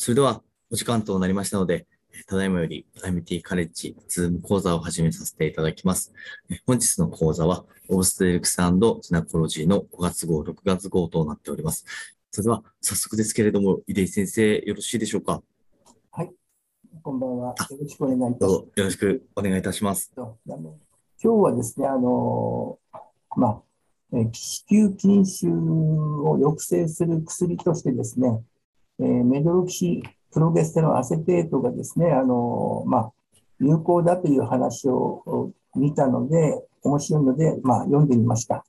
それでは、お時間となりましたので、ただいまより IMT カレッジズーム講座を始めさせていただきます。本日の講座は、オーストレルクスジナコロジーの5月号、6月号となっております。それでは、早速ですけれども、出井先生、よろしいでしょうか？はい、こんばんは。よろしくお願いいたします。よろしくお願いいたします。今日はですね、あの、まあ、子宮筋腫を抑制する薬としてですね、えー、メドロキシプロゲステロンアセテートがですね、あのまあ、有効だという話を見たので、面白いので、まあ、読んでみました。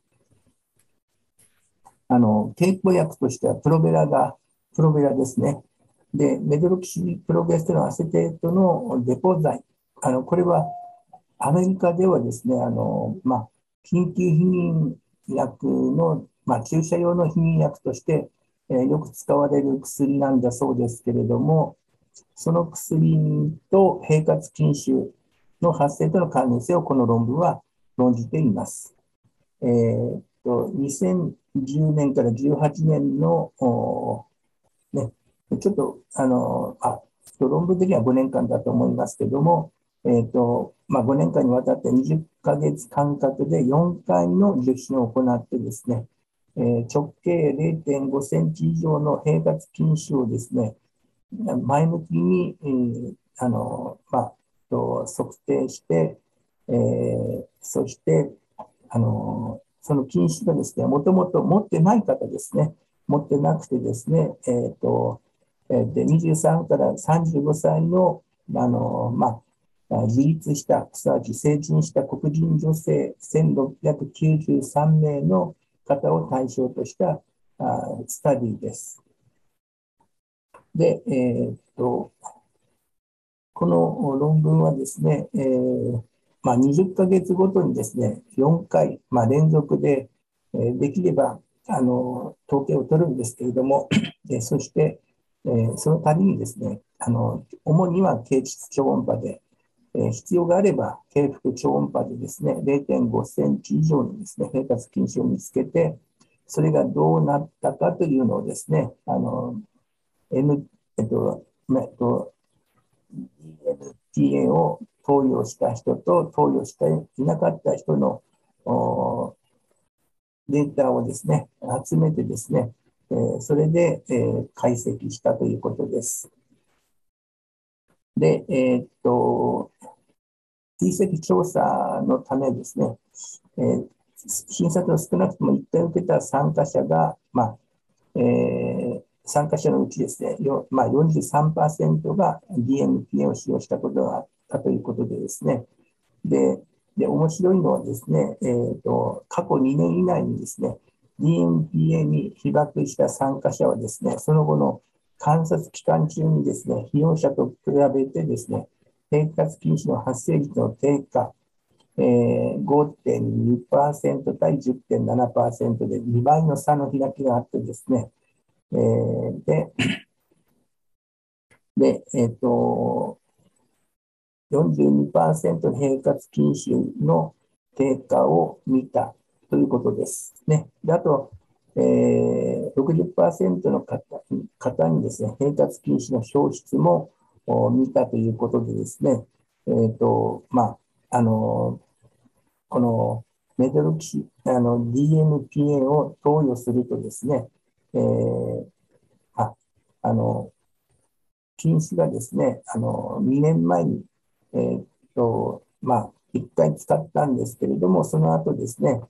あの、経口薬としてはプロベラが、プロベラですね。で、メドロキシプロゲステロンアセテートのデポ剤。あの、これはアメリカではですね、あの、まあ、緊急避妊薬の、まあ、注射用の避妊薬としてえー、よく使われる薬なんだそうですけれども、その薬と平滑筋腫の発生との関連性をこの論文は論じています。えー、と2010年から18年の、ね、ちょっとあのあ論文的には5年間だと思いますけれども、えーとまあ、5年間にわたって20ヶ月間隔で4回の受診を行ってですね、直径0.5センチ以上の平滑筋腫をですね、前向きに、えー、あの、まあ、測定して、えー、そして、あの、その筋腫がですね、もともと持ってない方ですね、持ってなくてですね、え、ー、と、で23から35歳の、あの、まあ、自立した、すなわち成人した黒人女性1693名の方を対象としたあスタディです。で、えー、っと、この論文はですね、えーまあ、20ヶ月ごとにですね、4回、まあ、連続で、えー、できればあの統計を取るんですけれども、えそして、えー、その度にですね、あの主には経質超音波で、え必要があれば、低腹超音波でですね、0.5センチ以上のですね、平滑筋腫を見つけて、それがどうなったかというのをですね、あの、N、えっと、えっと、DNTA を投与した人と投与していなかった人のデータをですね、集めてですね、えー、それで、えー、解析したということです。で、えー、っと、追跡調査のためですね、えー、診察を少なくとも1回受けた参加者が、まあえー、参加者のうちですね、よまあ、43%が DMPA を使用したことがあったということでですね、で、で面白いのはですね、えーと、過去2年以内にですね、DMPA に被爆した参加者はですね、その後の観察期間中にですね、被用者と比べてですね、生活禁止の発生率の低下、えー、5.2%対10.7%で2倍の差の開きがあってですね、えー、で、で、えっ、ー、と、42%の平滑禁止の低下を見たということですね。であと、えー、60%の方にですね、平滑禁止の消失も見たということでですね、えっ、ー、と、まあ、あの、このメドロキシ、あの、DMPA を投与するとですね、えー、あ、あの、禁止がですね、あの、2年前に、えっ、ー、と、まあ、1回使ったんですけれども、その後ですね、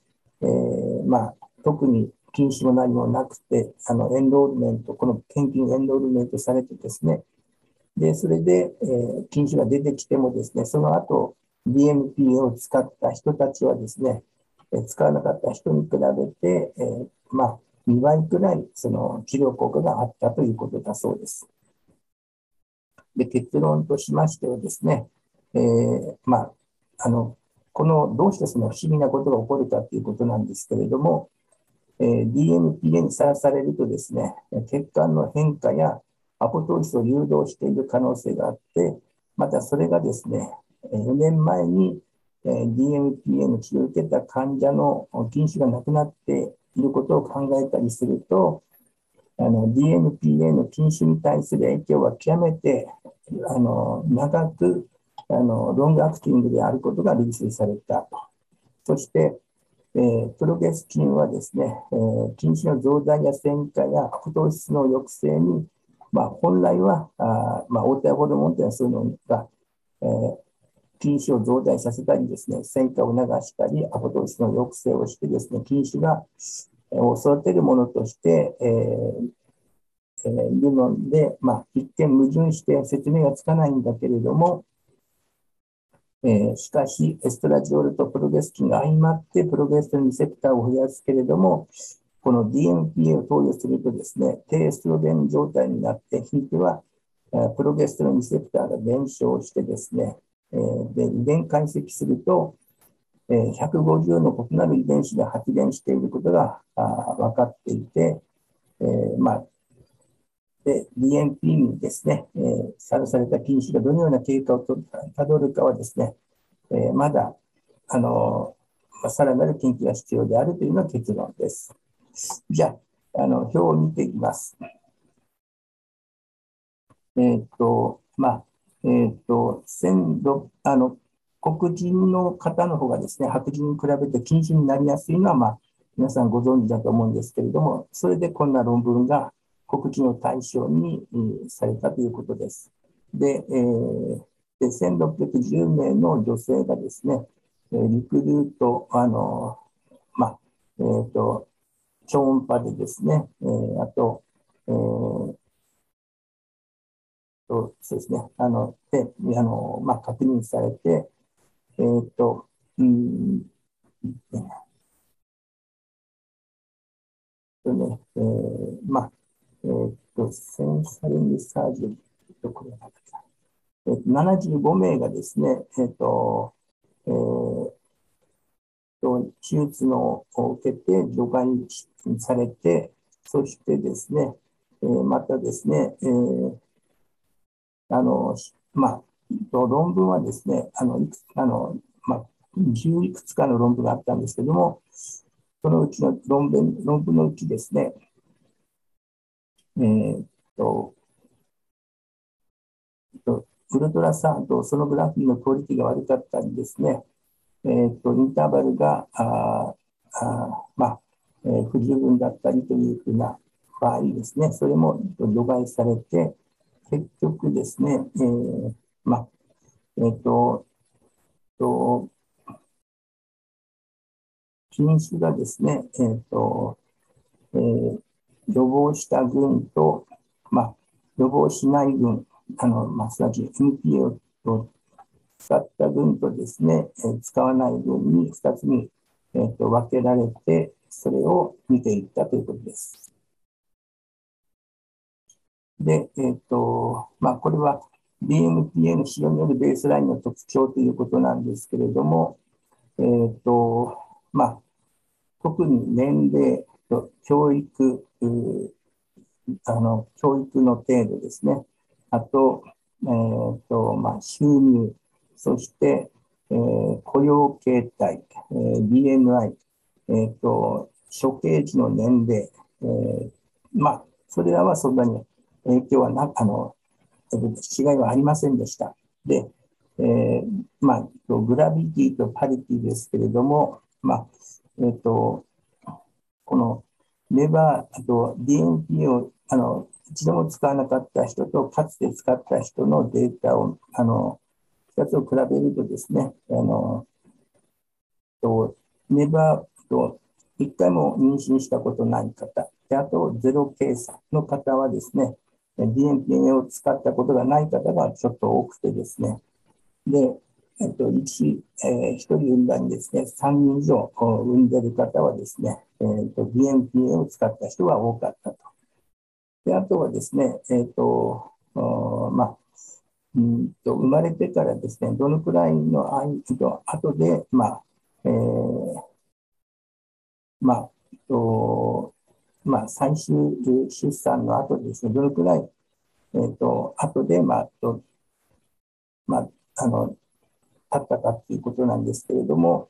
えー、まあ、特に禁止も何もなくて、あの、エンロールメント、この献金エンロールメントされてですね、で、それで、えー、禁止が出てきてもですね、その後、DMPA を使った人たちはですね、え、使わなかった人に比べて、えー、まあ、2倍くらいその治療効果があったということだそうです。で、結論としましてはですね、えー、まあ、あの、この、どうしてその不思議なことが起こるかということなんですけれども、えー、DMPA にさらされるとですね、血管の変化やアポトーシスを誘導している可能性があって、またそれがですね、4年前に DMPA の治療を受けた患者の筋腫がなくなっていることを考えたりすると、DNPA の禁止に対する影響は極めてあの長くあのロングアクティングであることが類推された。そして、えー、プロゲスチンはですね、えー、禁止の増大や酸化や悪糖質の抑制に、まあ、本来はあ、まあ、応対ホルモンというのはそういうのが、えー、禁止を増大させたりですね、酸化を促したり、アポト質の抑制をしてですね、禁止が、を育てるものとして、えーえー、いるので、まあ、一見矛盾して説明がつかないんだけれども、えー、しかし、エストラジオールとプロゲスキンが相まって、プロゲステロンリセプターを増やすけれども、この DMPA を投与するとですね、低エストロゲン状態になって、ひいては、プロゲステロンリセプターが減少してですね、えー、で遺伝解析すると、150の異なる遺伝子で発現していることが分かっていて、えー、まあ、で、DNP にですね、えー、さらされた菌種がどのような経過をたどるかはですね、えー、まだ、あのまあ、さらなる研究が必要であるというのが結論です。じゃあ、あの表を見ていきます。えっ、と、まあ、えっ、ー、と、あの、黒人の方の方がですね、白人に比べて禁止になりやすいのは、まあ、皆さんご存知だと思うんですけれども、それでこんな論文が黒人を対象に、されたということです。で、えー、で1610名の女性がですね、リクルート、あの、まあ、えっ、ー、と、超音波でですね、えー、あと、えー、とそうですね、あの、で、あの、まあ、確認されて、えっ、ー、と、うん、とね、えー、まあ、えっ、ー、と、センサリングサージョリーと、これは、えー、75名がですね、えっ、ー、と、えー、手術のを受けて除外されて、そしてですね、えー、またですね、えー、あの、まあ、論文はですね、あの、いくあの、まあ、10いくつかの論文があったんですけども、そのうちの論文論文のうちですね、えー、っと、ウルトラサウンド、そのグラフィーのクオリティが悪かったりですね、えー、っと、インターバルが、ああまあ、えー、不十分だったりというふうな場合ですね、それも除外されて、結局ですね、えー、まあ、えっ、ー、と、と、品種がですね、えっ、ー、と、えー、予防した群と、まあ、予防しない群、あの、まあ、すなわち NPA を使った群とですね、使わない群に2つに、えーと分けられて、それを見ていったということです。で、えっ、ー、と、まあ、これは DMPA の使用によるベースラインの特徴ということなんですけれども、えっ、ー、と、まあ、特に年齢と教育、あの、教育の程度ですね。あと、えっ、ー、と、まあ、収入、そして、えー、雇用形態、えー、BMI、えっ、と、処刑時の年齢、えー、まあ、それらはそんなに影響はな、あの、違いはありませんでした。で、えー、まあ、グラビティとパリティですけれども、まあ、えっ、ー、と、このレバー、あと DNP を、あの、一度も使わなかった人と、かつて使った人のデータを、あの、二つを比べるとですね、あの、と、ネバーと一回も妊娠したことない方、であとゼロ計算の方はですね、DNPA を使ったことがない方がちょっと多くてですね。で、えっと、1、え、1人産んだにですね、3人以上産んでる方はですね、えっと、DNPA を使った人が多かったと。で、あとはですね、えっと、まあ、うんと生まれてからですね、どのくらいの間後で、まあ、えー、まあ、とまあ、最終出産の後ですね、どのくらい、えっ、ー、と、後で、まあ、と、まあ、あの、経ったかっていうことなんですけれども、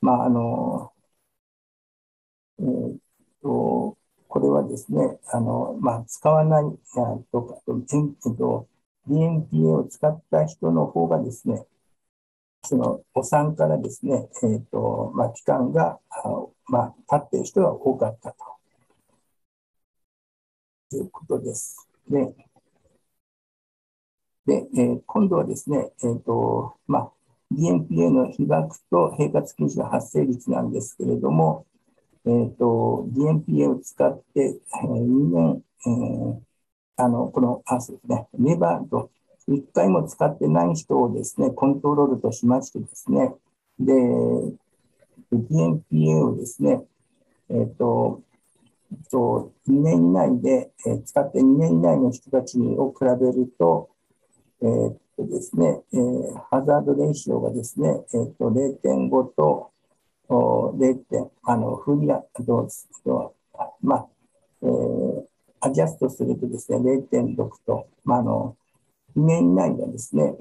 まあ、あの、えっ、ー、と、これはですね、あのまあ、使わないとか、と DNPA を使った人の方がですね、そのお産からですね、えーとまあ、期間が、まあ、経っている人が多かったとということです。で、でえー、今度はですね、えーとまあ、DNPA の被爆と平滑禁止の発生率なんですけれども、えーと、DNPA を使って、えー、2年、えー、あのこの、あそうですね、ネバーと1回も使ってない人をですね、コントロールとしましてですね、で、DNPA をですね、えっ、ー、と、と2年以内で、えー、使って2年以内の人たちを比べると、えー、っとですね、えー、ハザードレーシオがですね、えー、っと0.5と0点、あの、フリア、どうまあ、えー、アジャストするとですね、0.6と、まあ、あの、2年以内がですね、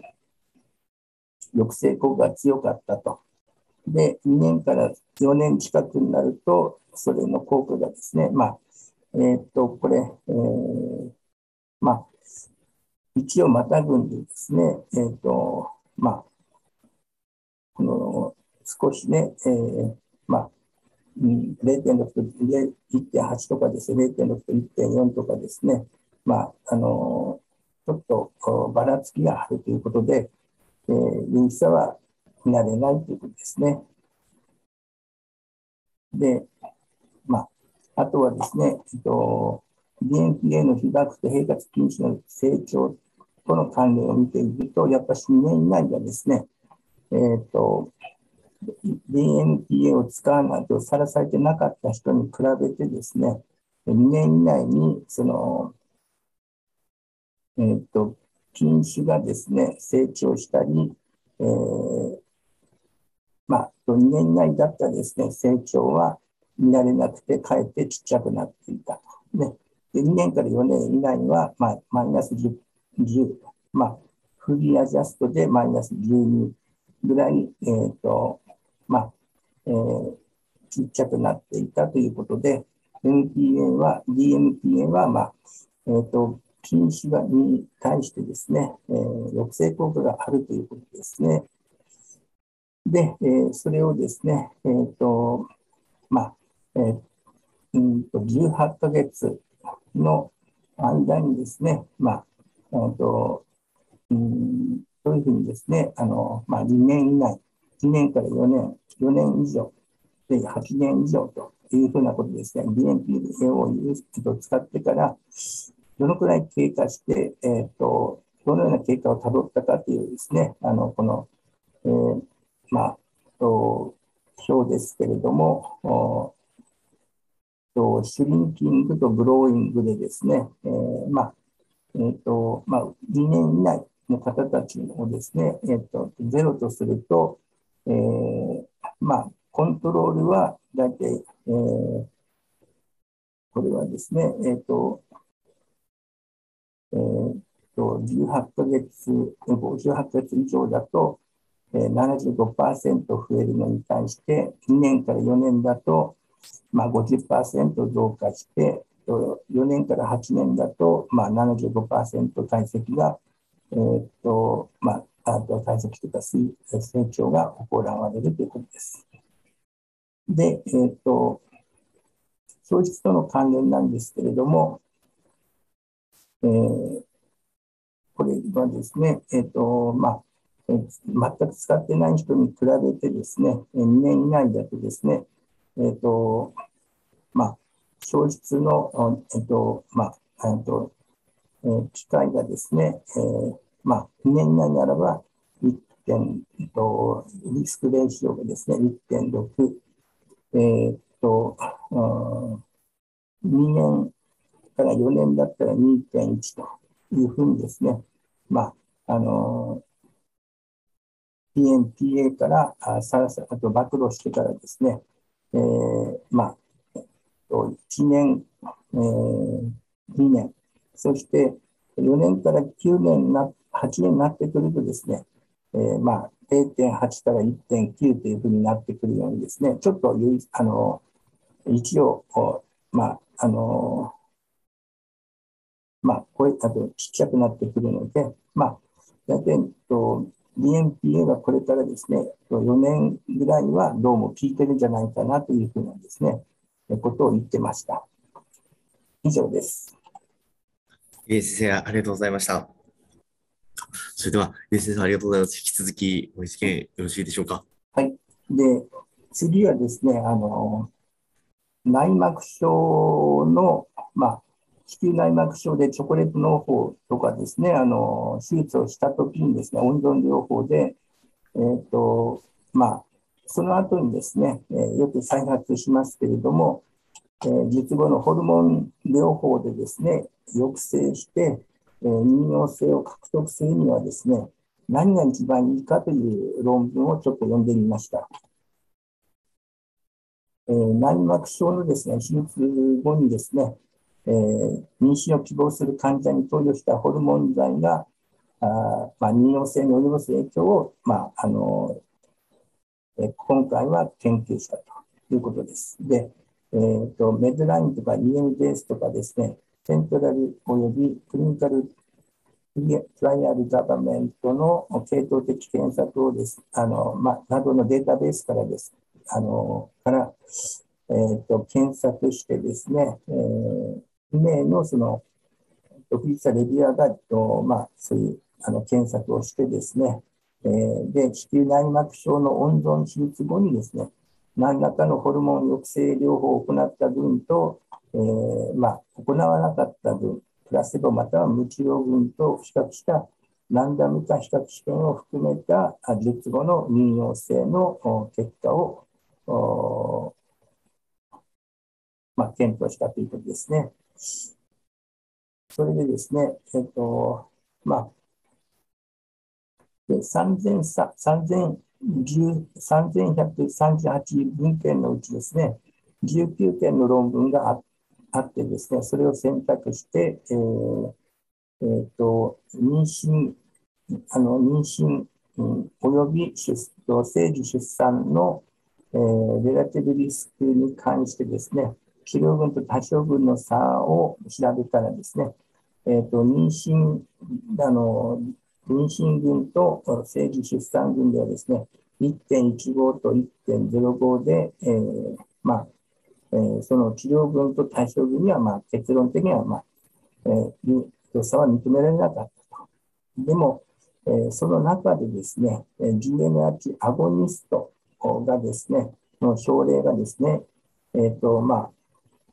抑制効果が強かったと。で、2年から4年近くになると、それの効果がですね、まあ、えー、っと、これ、えー、まあ、一をまたぐんでですね、えー、っと、まあ、この、少しね、えー、まあ、0.6と1.8とかですね、0.6と1.4とかですね、まあ、あのちょっとばらつきがあるということで、えー、有機差は見られないということですね。で、まあ、あとはですね、えっと、DNPA の被爆と平滑禁止の成長との関連を見ていると、やっぱり2年以内がですね、えっと、DNPA を使わないとさらされてなかった人に比べてですね、2年以内にそのえー、と、菌種がですね、成長したり、えー、まあ、2年以内だったらですね、成長は見られなくて、かえってちっちゃくなっていたと。ね、で2年から4年以内は、まあ、マイナス 10, 10まあ、フリーアジャストでマイナス12ぐらい、えー、と、まあ、えー、ちっちゃくなっていたということで、MPA は、DMPA は、まあ、えっ、ー、と、禁止がに対してですね、えー、抑制効果があるということですね。で、えー、それをですね、えっ、ー、と、まあ、えー、うんと18ヶ月の間にですね、まあ、えーとうん、そういうふうにですね、あのまあ、2年以内、2年から4年、4年以上、で8年以上というふうなことですね、BNP を使ってから、どのくらい経過して、えーと、どのような経過をたどったかというですね、あのこの、えー、まあ、と表ですけれども、とシュリンキングとブローイングでですね、えー、まあ、えっ、ー、と、まあ、2年以内の方たちをですね、えっ、ー、と、ゼロとすると、えー、まあ、コントロールは大体、えー、これはですね、えっ、と、えー、と18ヶ月、58ヶ月以上だと、えー、75%増えるのに対して、2年から4年だと、まあ50%増加して、4年から8年だと、まあ75%体積が、えー、と、まあ、あと体積というか成長が行われるということです。で、えー、っと、消失との関連なんですけれども、えー、これはですね、えっ、ー、と、まあ、えー、全く使ってない人に比べてですね、2年以内だとですね、えっ、ー、と、まあ、消失の、えっ、と、まあ、えっと、え、機会がですね、えー、まあ、2年以内ならば、1点と、リスクレーションがですね、1.6、えっと、2年から4年だったら2.1というふうにですね、まあ、あの、PNPA からあさらさあと暴露してからですね、えー、まあ、1年、えー、2年、そして4年から9年になっ、8年になってくるとですね、えー、まあ、0.8から1.9というふうになってくるようにですね、ちょっとあの一応、まあ、あの、まあ、これ、あとちっちゃくなってくるので、まあ、大体、と、BNPA がこれからですね、4年ぐらいはどうも効いてるんじゃないかなというふうなですね、ことを言ってました。以上です。え先生、ありがとうございました。それでは、え先生、ありがとうございます。引き続き、ご意見よろしいでしょうか？はい。で、次はですね、あの、内膜症の、まあ、子宮内膜症でチョコレート農法とかですね、あの、手術をしたときにですね、温存療法で、えっ、ー、と、まあ、その後にですね、えー、よく再発しますけれども、えー、術後のホルモン療法でですね、抑制して、えー、妊用性を獲得するにはですね、何が一番いいかという論文をちょっと読んでみました。えー、内膜症のですね、手術後にですね、えー、妊娠を希望する患者に投与したホルモン剤が、あまあ、妊用性に及ぼす影響を、まああのえ今回は研究したということです。で、えーと、メドラインとか EMBS とかですね、セントラルおよびクリニカルトライアルガバメントの系統的検索をです、あの、ま、などのデータベースからです、あの、から、えっ、ー、と、検索してですね、えー、2名のその、独立したレビュアーが、とまあ、そういうあの検索をしてですね、えー、で、子宮内膜症の温存手術後にですね、何らかのホルモン抑制療法を行った分と、えー、まあ、行わなかった分、プラセボまたは無治療群と比較したランダム化比較試験を含めた術後の妊用性の結果を、まあ、検討したということですね。それでですね、えっ、と、まあ、3138文献のうちですね、19件の論文があったあってですね、それを選択して、えーえーと、妊娠、あの妊娠、うん、および出生児出産の、えー、レラティブリスクに関してですね、治療群と多少群の差を調べたらですね、えーと、妊娠あの妊娠群と生児出産群ではですね、1.15と1.05で、えー、まあ、えー、その治療群と対象群には、まあ、結論的には、まあ、えー、良さは認められなかったと。でも、えー、その中でですね、GNH アゴニストがですね、の症例がですね、えっ、ー、と、まあ、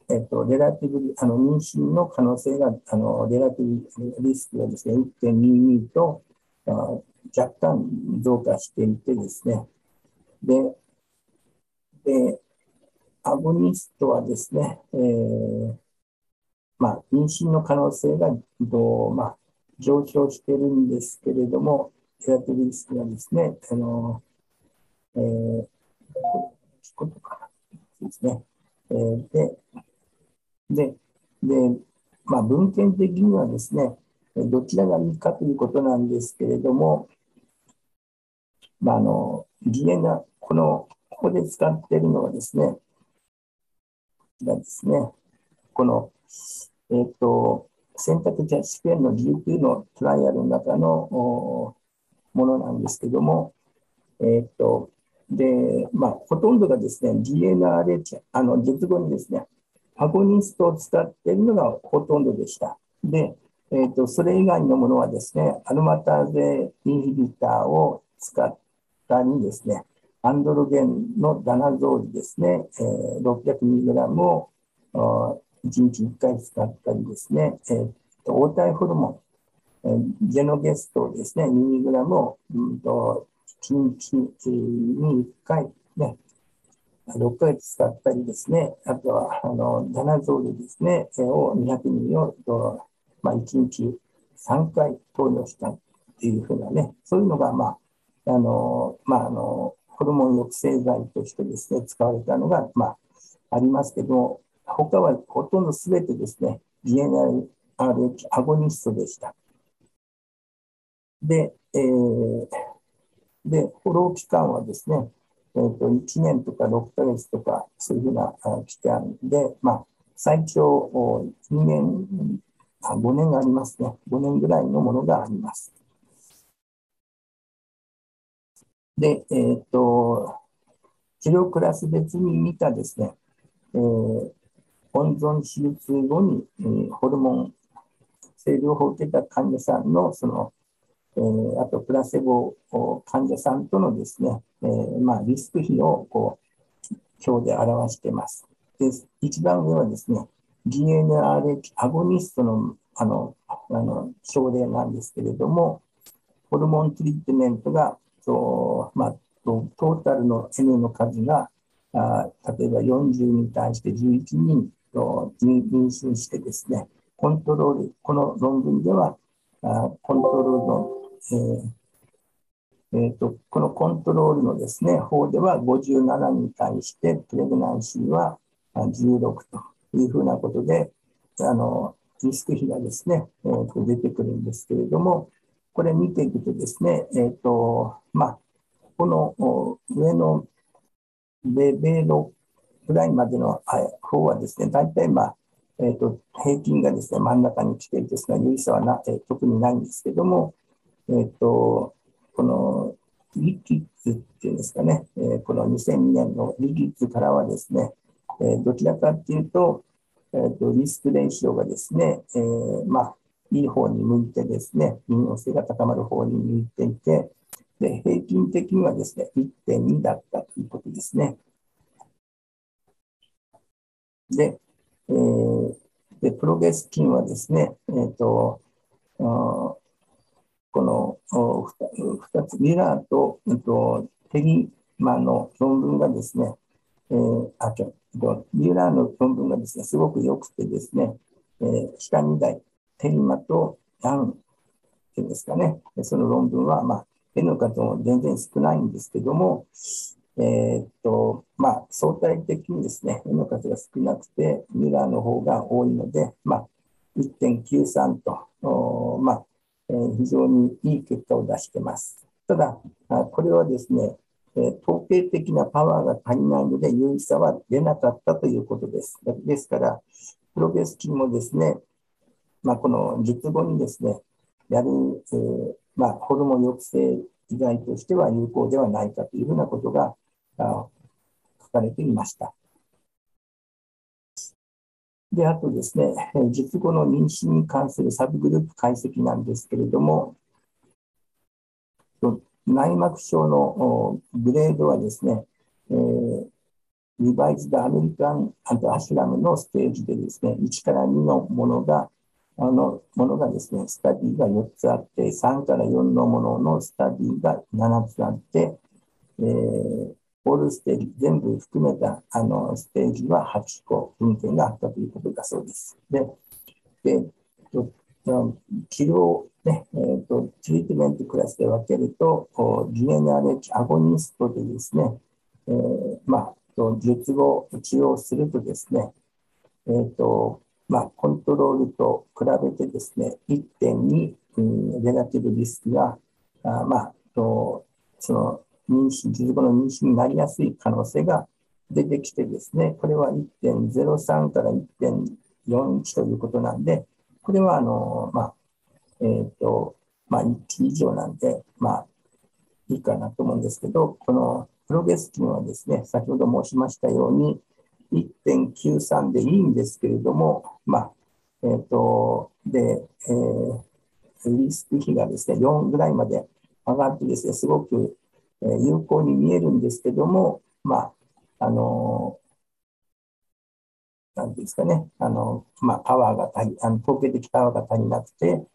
えっと、レラティブ、あの、妊娠の可能性が、あの、レラティブリスクがですね、1.22と、あ若干増加していてですね、で、で、アゴニストはですね、えー、まあ、妊娠の可能性が、どうまあ、上昇しているんですけれども、レラティブリスクがですね、あの、えー、ことかなですね。えー、で、で、で、まあ、文献的にはですね、どちらがいいかということなんですけれども、まあ、あの、DNA、この、ここで使っているのはですね、こちらですね、この、え、ー、と、選択肢試験の19のトライアルの中のものなんですけども、え、ー、と、で、まあ、ほとんどがですね、DNRH、あの、術後にですね、アゴニストを使っているのがほとんどでした。で、えーと、それ以外のものはですね、アルマターゼインヒビターを使ったりですね、アンドロゲンのダナゾールですね、えー、600mg を1日1回使ったりですね、えー、応対ホルモン、えー、ジェノゲストですね、2mg を、うんと、1日に1回、ね、6ヶ月使ったりですね、あとは、あの、ダナゾールですね、を200ミリを、まあ、1日3回投与したっていうふうなね、そういうのが、まあ、あの、まあ、あの、ホルモン抑制剤としてですね、使われたのが、まあ、ありますけども、他はほとんどすべてですね、GNRH アゴニストでした。で、えー、で、フォロー期間はですね、えー、と1年とか6ヶ月とか、そういうふうな期間で、まあ、最長2年、5年がありますね。5年ぐらいのものがあります。で、えっ、と、治療クラス別に見たですね、えー、温存手術後に、えー、ホルモン治療法を受けた患者さんのその、えー、あとプラセボ患者さんとのですね、えー、まあ、リスク比をこう表で表しています。で一番上はですね、GNRH アゴニストのあのあの症例なんですけれども、ホルモントリートメントがと、まあ、トータルの N の数があ例えば40に対して11人と妊娠してですね、コントロール、この論文では、あコントロールの、えーえーと、このコントロールのですね、方では57に対してプレグナンシーは16というふうなことで、あのリスク比がですね、えー、と出てくるんですけれども、これ見ていくとですね、えっ、ー、と、まあ、この上のレベルぐらいまでの方はですね、大体まあ、え、ー、と、平均がですね、真ん中に来てるですが、有意差はな、えー、特にないんですけども、えっ、ー、と、このリキッズっていうんですかね、えー、この2002年のリキッズからはですね、え、どちらかっていうと、えーと、リスク練習がですね、え、まあ、いい方に向いてですね、民謡性が高まる方に向いていて、で、平均的にはですね、1.2だったということですね。で、えー、でプロゲスキンはですね、えっ、ー、と、この2つ、ミラーと、えー、とテリマの論文がですね、えー、あ、ミラーの論文がですね、すごく良くてですね、えー、下2台、テリマとヤンっていうんですかね、その論文は、まあ、N の数も全然少ないんですけども、えー、っと、まあ、相対的にですね、N の数が少なくて、ミラーの方が多いので、まあ、1.93と、まあ、えー、非常にいい結果を出しています。ただ、これはですね、えー、統計的なパワーが足りないので、有意差は出なかったということです。ですから、プログレスキンもですね、まあ、この術後にですね、やる、えー、まあ、ホルモン抑制以外としては有効ではないかというふうなことが書かれていました。で、あとですね、術後の妊娠に関するサブグループ解析なんですけれども、内膜症のグレードはですね、えー、リバイズドアメリカンアントアシュラムのステージでですね、1から2のものがあのものがですね、スタディが4つあって、3から4のもののスタディが7つあって、えー、オールステージ全部含めたあのステージは8個文献があったということだそうです。で、で治療、ねえーと、トリートメントクラスで分けると、GNRH アゴニストでですね、えー、まあ、術後治療するとですね、えーとまあ、コントロールと比べてですね、1.2、うん、レラティブリスクが、あまあ、とその妊娠、術後の妊娠になりやすい可能性が出てきてですね、これは1.03から1.41ということなんで、これはあの、まあ、えっ、ー、と、まあ、1期以上なんで、まあ、いいかなと思うんですけど、このプロゲスキンはですね、先ほど申しましたように、1.93でいいんですけれども、まあ、えっ、ー、と、で、えー、リスク比がですね、4ぐらいまで上がってですね、すごく、有効に見えるんですけども、まあ、あのなんですかね、あの、まあ、パワーが足り、あの統計的パワーが足りなくて、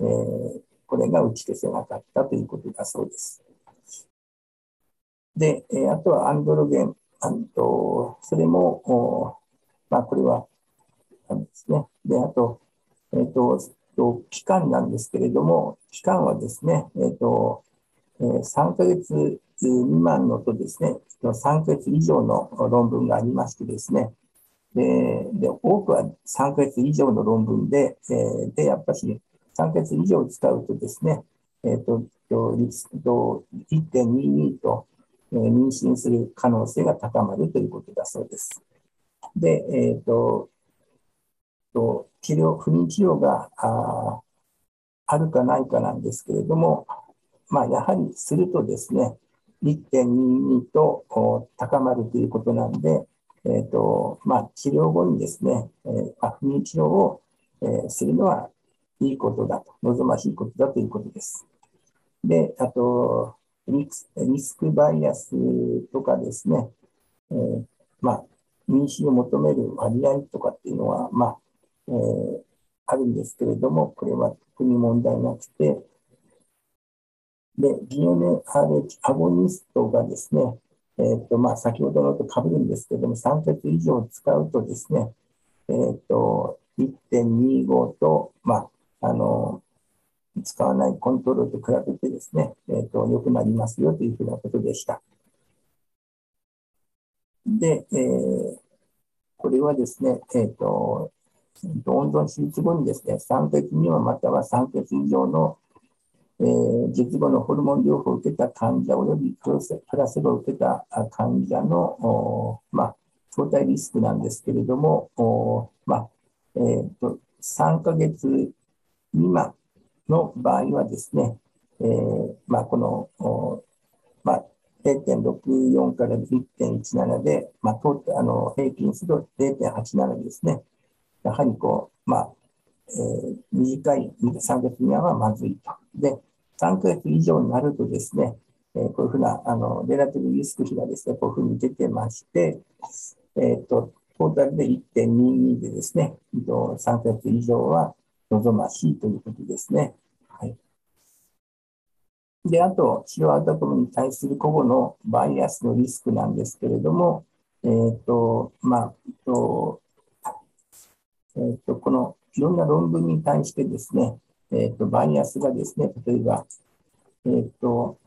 えー、これが打ち消せなかったということだそうです。で、えー、あとはアンドロゲン、と、それも、まあ、これは、なんですね。で、あと、えっ、ー、と、期間なんですけれども、期間はですね、えっ、ー、と、3ヶ月未満のとですね、3ヶ月以上の論文がありましてですね、で、で多くは3ヶ月以上の論文で、え、で、やっぱり3ヶ月以上使うとですね、えっ、ー、と1.22と、妊娠する可能性が高まるということだそうです。で、えっ、ー、と、治療、不妊治療がああるかないかなんですけれども、まあ、やはりするとですね、1.22と高まるということなんで、えーとまあ、治療後にですね、えー、不妊治療を、えー、するのはいいことだと、望ましいことだということです。で、あと、リスクバイアスとかですね、えー、まあ、妊娠を求める割合とかっていうのは、まあ、えー、あるんですけれども、これは特に問題なくて、で、DNRH アゴニストがですね、えーとまあ、先ほどのと被るんですけれども、3ヶ月以上使うとですね、えーと、1.25と、まあ、あの使わないコントロールと比べてですね、えーと、良くなりますよというふうなことでした。で、えー、これはですね、え、ー、と、温存手術後にですね、3ヶ月未満または3ヶ月以上の、えー、術後のホルモン療法を受けた患者及びプラセボを受けた患者の、まあ、相対リスクなんですけれども、まあえーと、3ヶ月未満の場合はですね、えーまあ、この、まあ、0.64から1.17で、まあ、あの平均すると0.87ですね。やはりこう、まあ、えー、短い3ヶ月未満はまずいと。で、3ヶ月以上になるとですね、えー、こういうふうな、あの、レラティブリスク比がですね、こういうふうに出てまして、えっ、ー、と、トータルで1.22でですね、3ヶ月以上は望ましいということですね。で、あと、治療アウトコムに対する個々のバイアスのリスクなんですけれども、えっ、ー、と、まあ、とえっ、ー、と、このいろんな論文に対してですね、えっ、ー、と、バイアスがですね、例えば、えっ、と、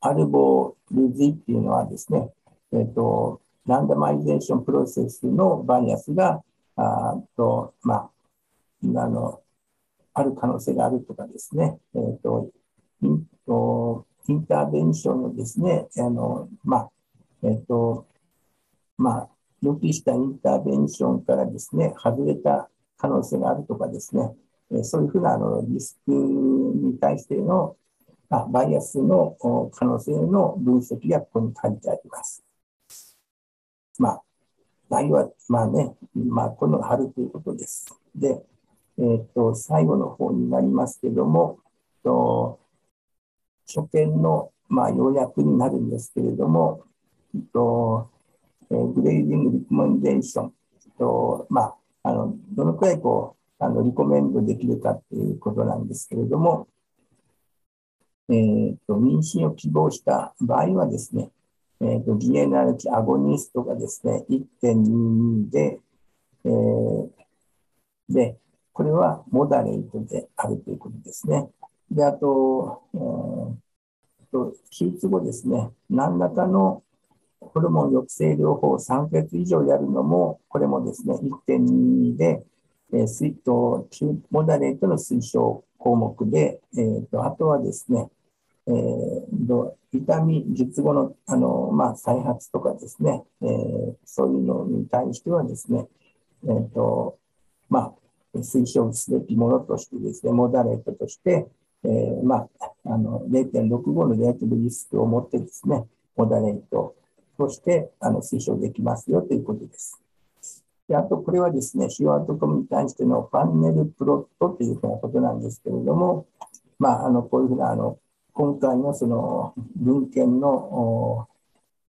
アルボルズイっていうのはですね、えっ、と、 randomization process のバイアスが、あと、まあ、あの、ある可能性があるとかですね、えっ、と、インと intervention のですね、あの、まあ、えっ、と、まあ、予期した intervention からですね、外れた可能性があるとかですね、そういうふうなあのリスクに対してのあバイアスの可能性の分析がここに書いてあります。まあ、内容は、まあね、まあ、この春ということです。で、えっ、ー、と、最後の方になりますけども、と所見の、まあ、要約になるんですけれども、えっとえー、 grading recommendation えっと、まあ、あのどのくらいこうあの recommend できるかっていうことなんですけれども、えーと、妊娠を希望した場合はですね、えーと、DNRH アゴニストがですね、1.22で、えー、で、これはモダレートであるということですね。で、あと、えー、と手術後ですね、何らかのホルモン抑制療法を3ヶ月以上やるのも、これもですね、1.22で、えー、スイート、モダレートの推奨項目で、えーと、あとはですね、えー、痛み、術後のあの、まあ、再発とかですね、えー、そういうのに対してはですね、えーとまあ、推奨すべきものとしてですね、モダレートとして、えーまあ、あの0.65のレアティブリスクを持ってですね、モダレートとしてあの推奨できますよということです。であと、これはですね、シワートコムに対してのパンネルプロットというふうなことなんですけれども、まあ、あのこういうふうなあの今回のその文献の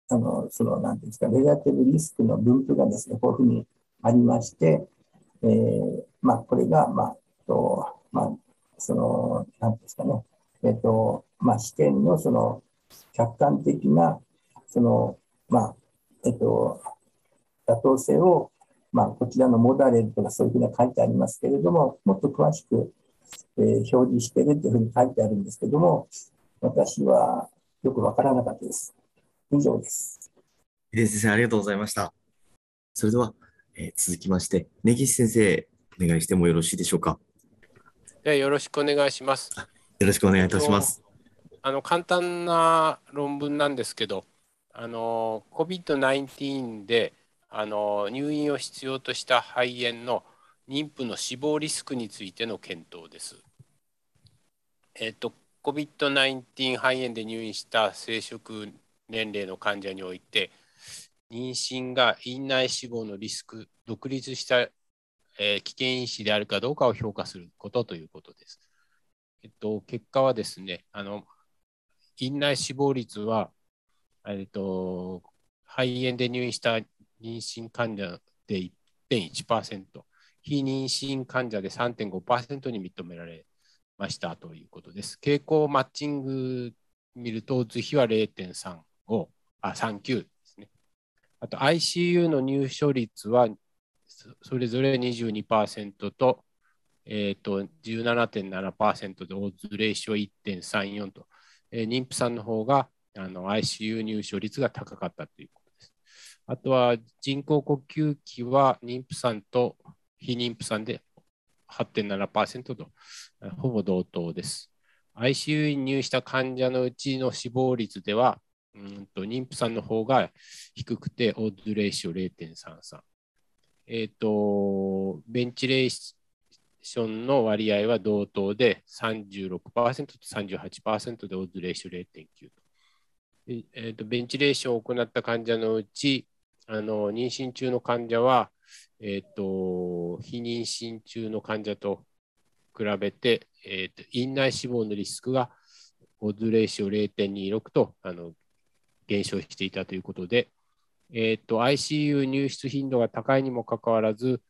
あのそのなんていうんですか、レガティブリスクの分布がですね、こういうふうにありまして、えー、まあ、これが、まあ、とまあ、その、なんですかね、えっ、と、まあ、試験のその客観的な、その、まあ、えっと、妥当性を、まあ、こちらのモダレルとかそういうふうに書いてありますけれども、もっと詳しく、えー、表示してるというふうに書いてあるんですけども、私はよくわからなかったです。以上です。井出先生、ありがとうございました。それでは、えー、続きまして、根岸先生、お願いしてもよろしいでしょうか。よろしくお願いします。よろしくお願いいたします。あの簡単な論文なんですけど、あの COVID-19 であの入院を必要とした肺炎の妊婦の死亡リスクについての検討です。えっ、と、COVID-19 肺炎で入院した生殖年齢の患者において、妊娠が院内死亡のリスク、独立した、えー、危険因子であるかどうかを評価することということです。えっと、結果はですね、あの院内死亡率は、えっと、肺炎で入院した妊娠患者で1.1%、非妊娠患者で3.5%に認められましたということです。傾向マッチング見ると、図比は0.35、あ、39ですね。あと ICU の入所率はそれぞれ22%と、えーと、17.7%で、オーズレーショ1.34と、えー、妊婦さんの方があの ICU 入所率が高かったということです。あとは人工呼吸器は妊婦さんと非妊婦さんで8.7%と、ほぼ同等です。ICU に入した患者のうちの死亡率では、うんと妊婦さんの方が低くて、オーズレーショ0.33。えっ、ー、と、ベンチレーションの割合は同等で36%と38%でオズレーション0.9と。えーと。ベンチレーションを行った患者のうち、あの妊娠中の患者は、えーと、非妊娠中の患者と比べて、えーと、院内死亡のリスクがオズレーション0.26とあの減少していたということで、えーと、ICU 入室頻度が高いにもかかわらず、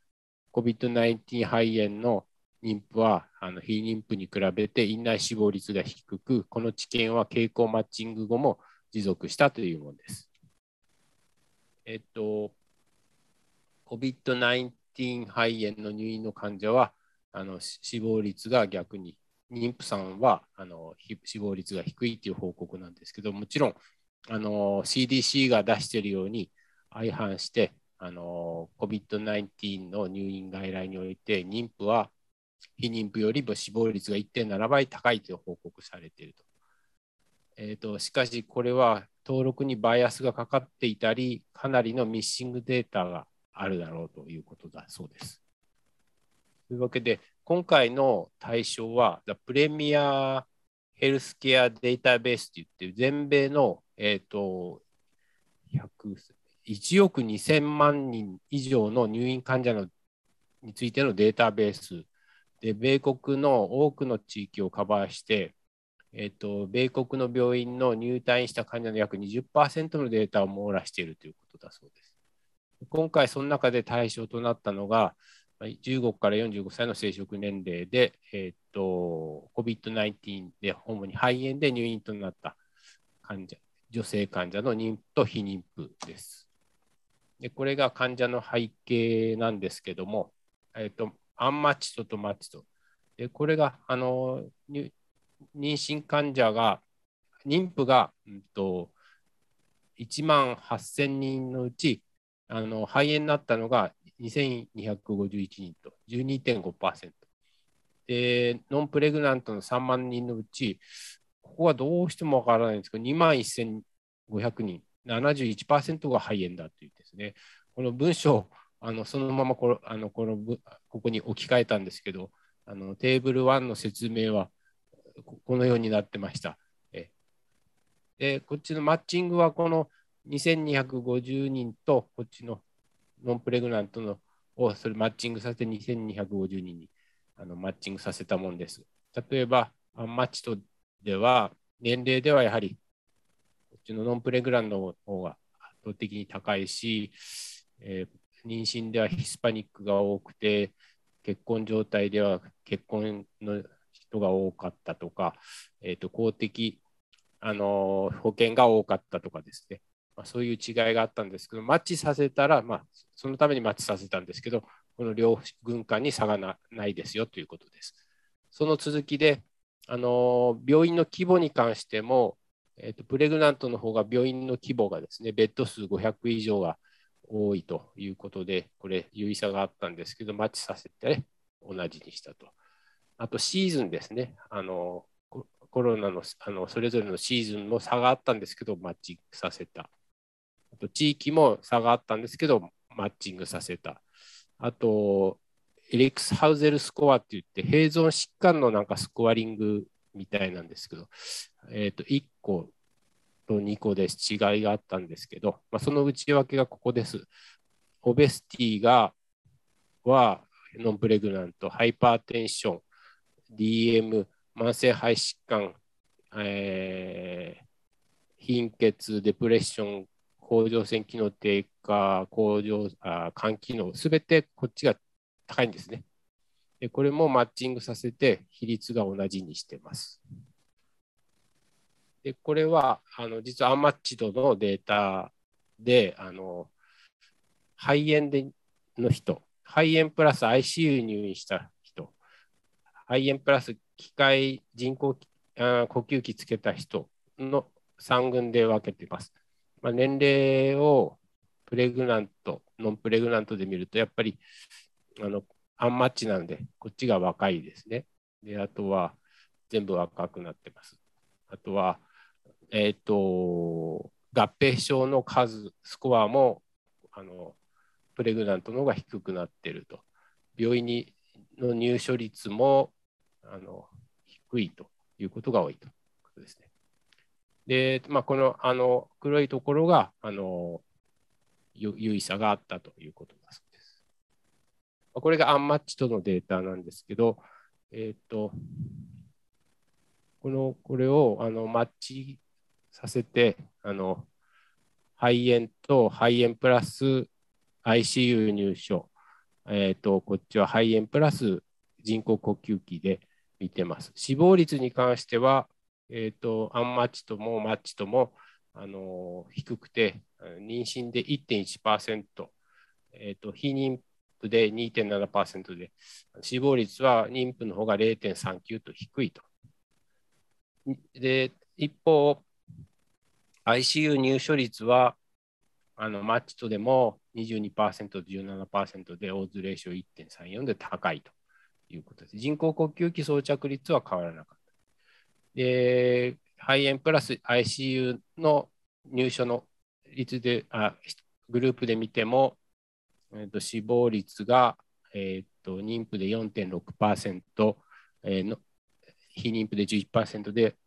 COVID-19 肺炎の妊婦はあの非妊婦に比べて院内死亡率が低く、この知見は経口マッチング後も持続したというものです。えっと、COVID-19 肺炎の入院の患者はあの死亡率が逆に妊婦さんはあの死亡率が低いという報告なんですけどもちろんあの CDC が出しているように相反してあの COVID-19 の入院外来において妊婦は非妊婦よりも死亡率が1.7倍高いと報告されていると。えーと、しかし、これは登録にバイアスがかかっていたり、かなりのミッシングデータがあるだろうということだそうです。というわけで、今回の対象は、プレミアヘルスケアデータベースといって、全米の、えーと、1億2000万人以上の入院患者のについてのデータベースで、米国の多くの地域をカバーして、えっと、米国の病院の入退院した患者の約20%のデータを網羅しているということだそうです。今回、その中で対象となったのが、15から45歳の生殖年齢で、えっと、COVID-19 で主に肺炎で入院となった患者、女性患者の妊婦と非妊婦です。でこれが患者の背景なんですけども、えっと、アンマチトとマチト。でこれがあの妊娠患者が、妊婦が、うんと、1万8000人のうちあの肺炎になったのが2251人と12.5%。で、ノンプレグナントの3万人のうち、ここはどうしてもわからないんですけど、2万1500人、71%が肺炎だというですね、この文章あのそのままこあのこのここに置き換えたんですけど、あのテーブル1の説明はこのようになってました。えでこっちのマッチングはこの2250人とこっちのノンプレグナントのをそれマッチングさせて2250人にあのマッチングさせたものです。例えば、アンマッチとでは年齢ではやはりこっちのノンプレグランドの方が圧倒的に高いし、えー、妊娠ではヒスパニックが多くて、結婚状態では結婚の人が多かったとか、えーと、公的あの保険が多かったとかですね、まあ、そういう違いがあったんですけど、マッチさせたら、まあ、そのためにマッチさせたんですけど、この両軍間に差がないですよということです。その続きで、あの病院の規模に関しても、えーと、プレグナントの方が病院の規模がですね、ベッド数500以上が多いということで、これ、有意差があったんですけど、マッチさせて、ね、同じにしたと。あと、シーズンですね。あのコロナのあのそれぞれのシーズンも差があったんですけど、マッチさせた。と、地域も差があったんですけど、マッチングさせた。あと、エリックスハウゼルスコアって言って、併存疾患のなんかスコアリングみたいなんですけど、え、ー、と、1個と2個で違いがあったんですけど、まあ、その内訳がここです。オベスティがはノンプレグナント、ハイパーテンション、DM、慢性肺疾患、えー、貧血、デプレッション、甲状腺機能低下、甲状あ肝機能、すべてこっちが高いんですね。でこれもマッチングさせて比率が同じにしてます。でこれはあの実はアンマッチ度のデータであの肺炎での人、肺炎プラス ICU 入院した人、肺炎プラス機械人工あ呼吸器つけた人の3群で分けてます。まあ、年齢をプレグナント、ノンプレグナントで見ると、やっぱりあのアンマッチなんで、こっちが若いですね。で、あとは全部赤くなってます。あとは、えっ、ー、と、合併症の数、スコアもあのプレグナントの方が低くなってると。病院にの入所率もあの低いということが多いということですね。で、まあ、このあの黒いところがあの優位差があったということだそうです。これがアンマッチとのデータなんですけど、えっ、ー、と、このこれをあのマッチさせて、あの肺炎と肺炎プラス ICU 入所、えっ、ー、と、こっちは肺炎プラス人工呼吸器で見てます。死亡率に関しては、えっ、ー、と、アンマッチともマッチとも、あの低くて、妊娠で1.1%、え、ー、と、非妊婦で2.7%で、死亡率は妊婦の方が0.39と低いと。で、一方、ICU 入所率は、あのマッチとでも22%、17%で、オーズレーション1.34で高いということです。人工呼吸器装着率は変わらなかった。で、肺炎プラス ICU の入所の率で、あグループで見ても、えーと、死亡率が、えーと、妊婦で4.6%、えー、の非妊婦で11%で、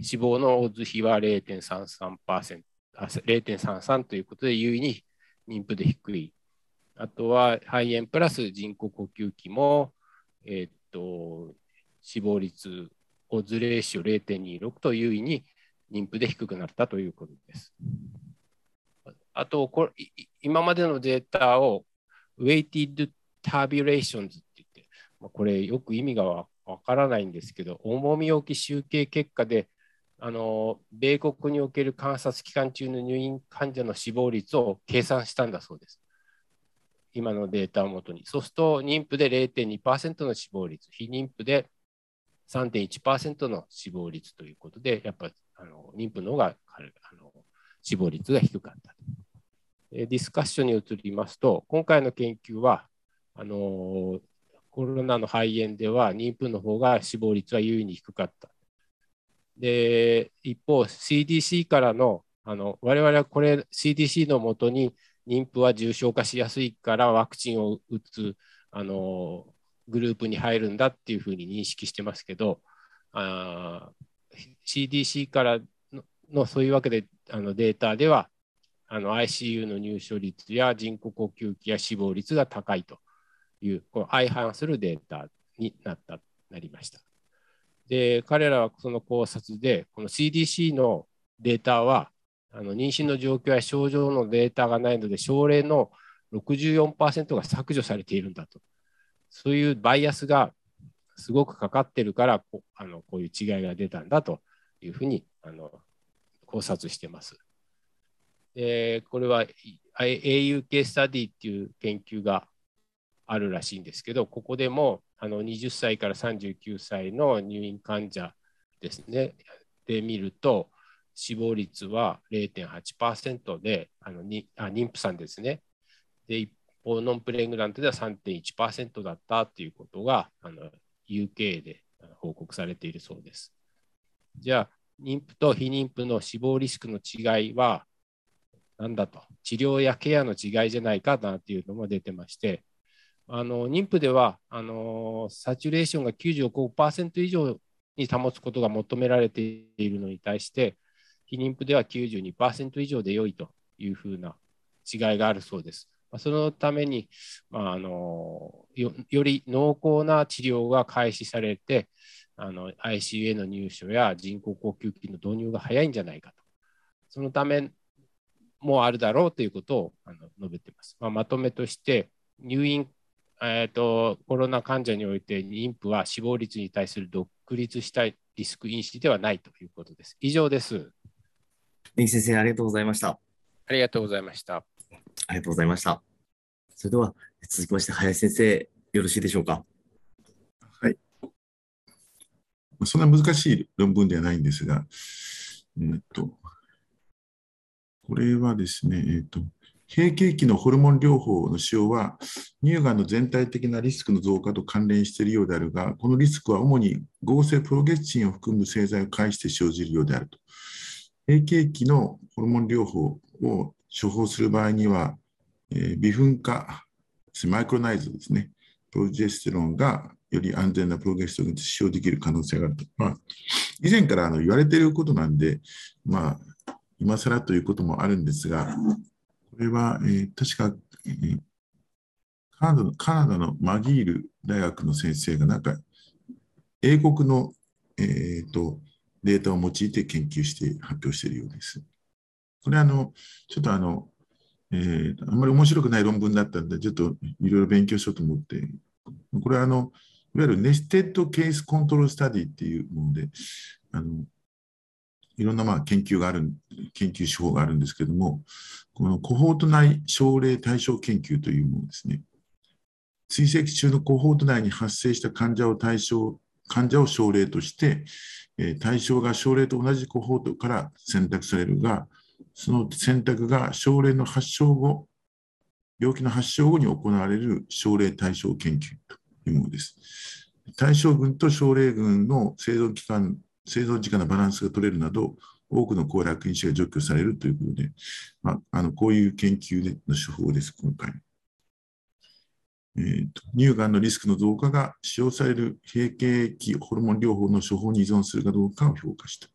死亡のオズ比は0.33%、0.33ということで、優位に妊婦で低い。あとは肺炎プラス人工呼吸器も、えー、っと死亡率、オズレーシオ0.26と優位に妊婦で低くなったということです。あとこれ、今までのデータを Weighted Tabulations って言って、まあこれよく意味がわからないんですけど、重み置き集計結果であの米国における観察期間中の入院患者の死亡率を計算したんだそうです。今のデータをもとに。そうすると、妊婦で0.2%の死亡率、非妊婦で3.1%の死亡率ということで、やっぱあの妊婦の方があの死亡率が低かったディスカッションに移りますと、今回の研究は、あのコロナの肺炎では妊婦の方が死亡率は優位に低かった。で、一方、CDC からの、あの我々はこれ、CDC のもとに妊婦は重症化しやすいからワクチンを打つあのグループに入るんだっていうふうに認識してますけど、CDC からのそういうわけであのデータでは ICU の入所率や人工呼吸器や死亡率が高いというこ相反するデータになったなりました。で、彼らはその考察で、この CDC のデータは、あの妊娠の状況や症状のデータがないので、症例の64%が削除されているんだと。そういうバイアスがすごくかかってるからこあのこういう違いが出たんだというふうにあの考察してます。でこれは AUK スタディっていう研究があるらしいんですけど、ここでもあの20歳から39歳の入院患者ですね、で見ると、死亡率は0.8%で、あのにあ妊婦さんですね。で、一方、ノンプレイングラントでは3.1%だったということが、あの UK で報告されているそうです。じゃあ、妊婦と非妊婦の死亡リスクの違いは何だと、治療やケアの違いじゃないかなというのも出てまして、あの妊婦ではあのサチュレーションが95%以上に保つことが求められているのに対して、非妊婦では92%以上で良いというふうな違いがあるそうです。そのために、まあ、あのよより濃厚な治療が開始されて、あの ICU への入所や人工呼吸器の導入が早いんじゃないかと。そのためもあるだろうということをあの述べています。まあ、まとめとして、入院、えーと、コロナ患者において妊婦は死亡率に対する独立したリスク因子ではないということです。以上です。根木先生、ありがとうございました。ありがとうございました。ありがとうございました。それでは、続きまして、林先生、よろしいでしょうか？はい。そんな難しい論文ではないんですが、えっと、これはですね、えっと、閉経期のホルモン療法の使用は、乳がんの全体的なリスクの増加と関連しているようであるが、このリスクは主に合成プロゲスチンを含む製剤を介して生じるようであると。閉経期のホルモン療法を処方する場合には、え、微分化、マイクロナイズですね、プロジェステロンがより安全なプロゲステロンに使用できる可能性があると。まあ、以前からあの言われていることなんで、まあ、今更ということもあるんですが、これは、えー、確か、えー、カナダのカナダのマギール大学の先生が、なんか、英国の、えーと、データを用いて研究して発表しているようです。これあの、ちょっとあの、えー、あんまり面白くない論文だったんで、ちょっといろいろ勉強しようと思って、これはあの、いわゆる nested case control study っていうもので、あのいろんなまあ研究がある、研究手法があるんですけども、このコホート内症例対象研究というものですね。追跡中のコホート内に発生した患者を対象、患者を症例として、え対象が症例と同じコホートから選択されるが、その選択が症例の発症後、病気の発症後に行われる症例対象研究というものです。対象群と症例群の生存期間生存時間のバランスが取れるなど、多くの行楽因子が除去されるということで、まあ、あのこういう研究の手法です、今回。えーと、乳がんのリスクの増加が使用される閉経期ホルモン療法の処方に依存するかどうかを評価した。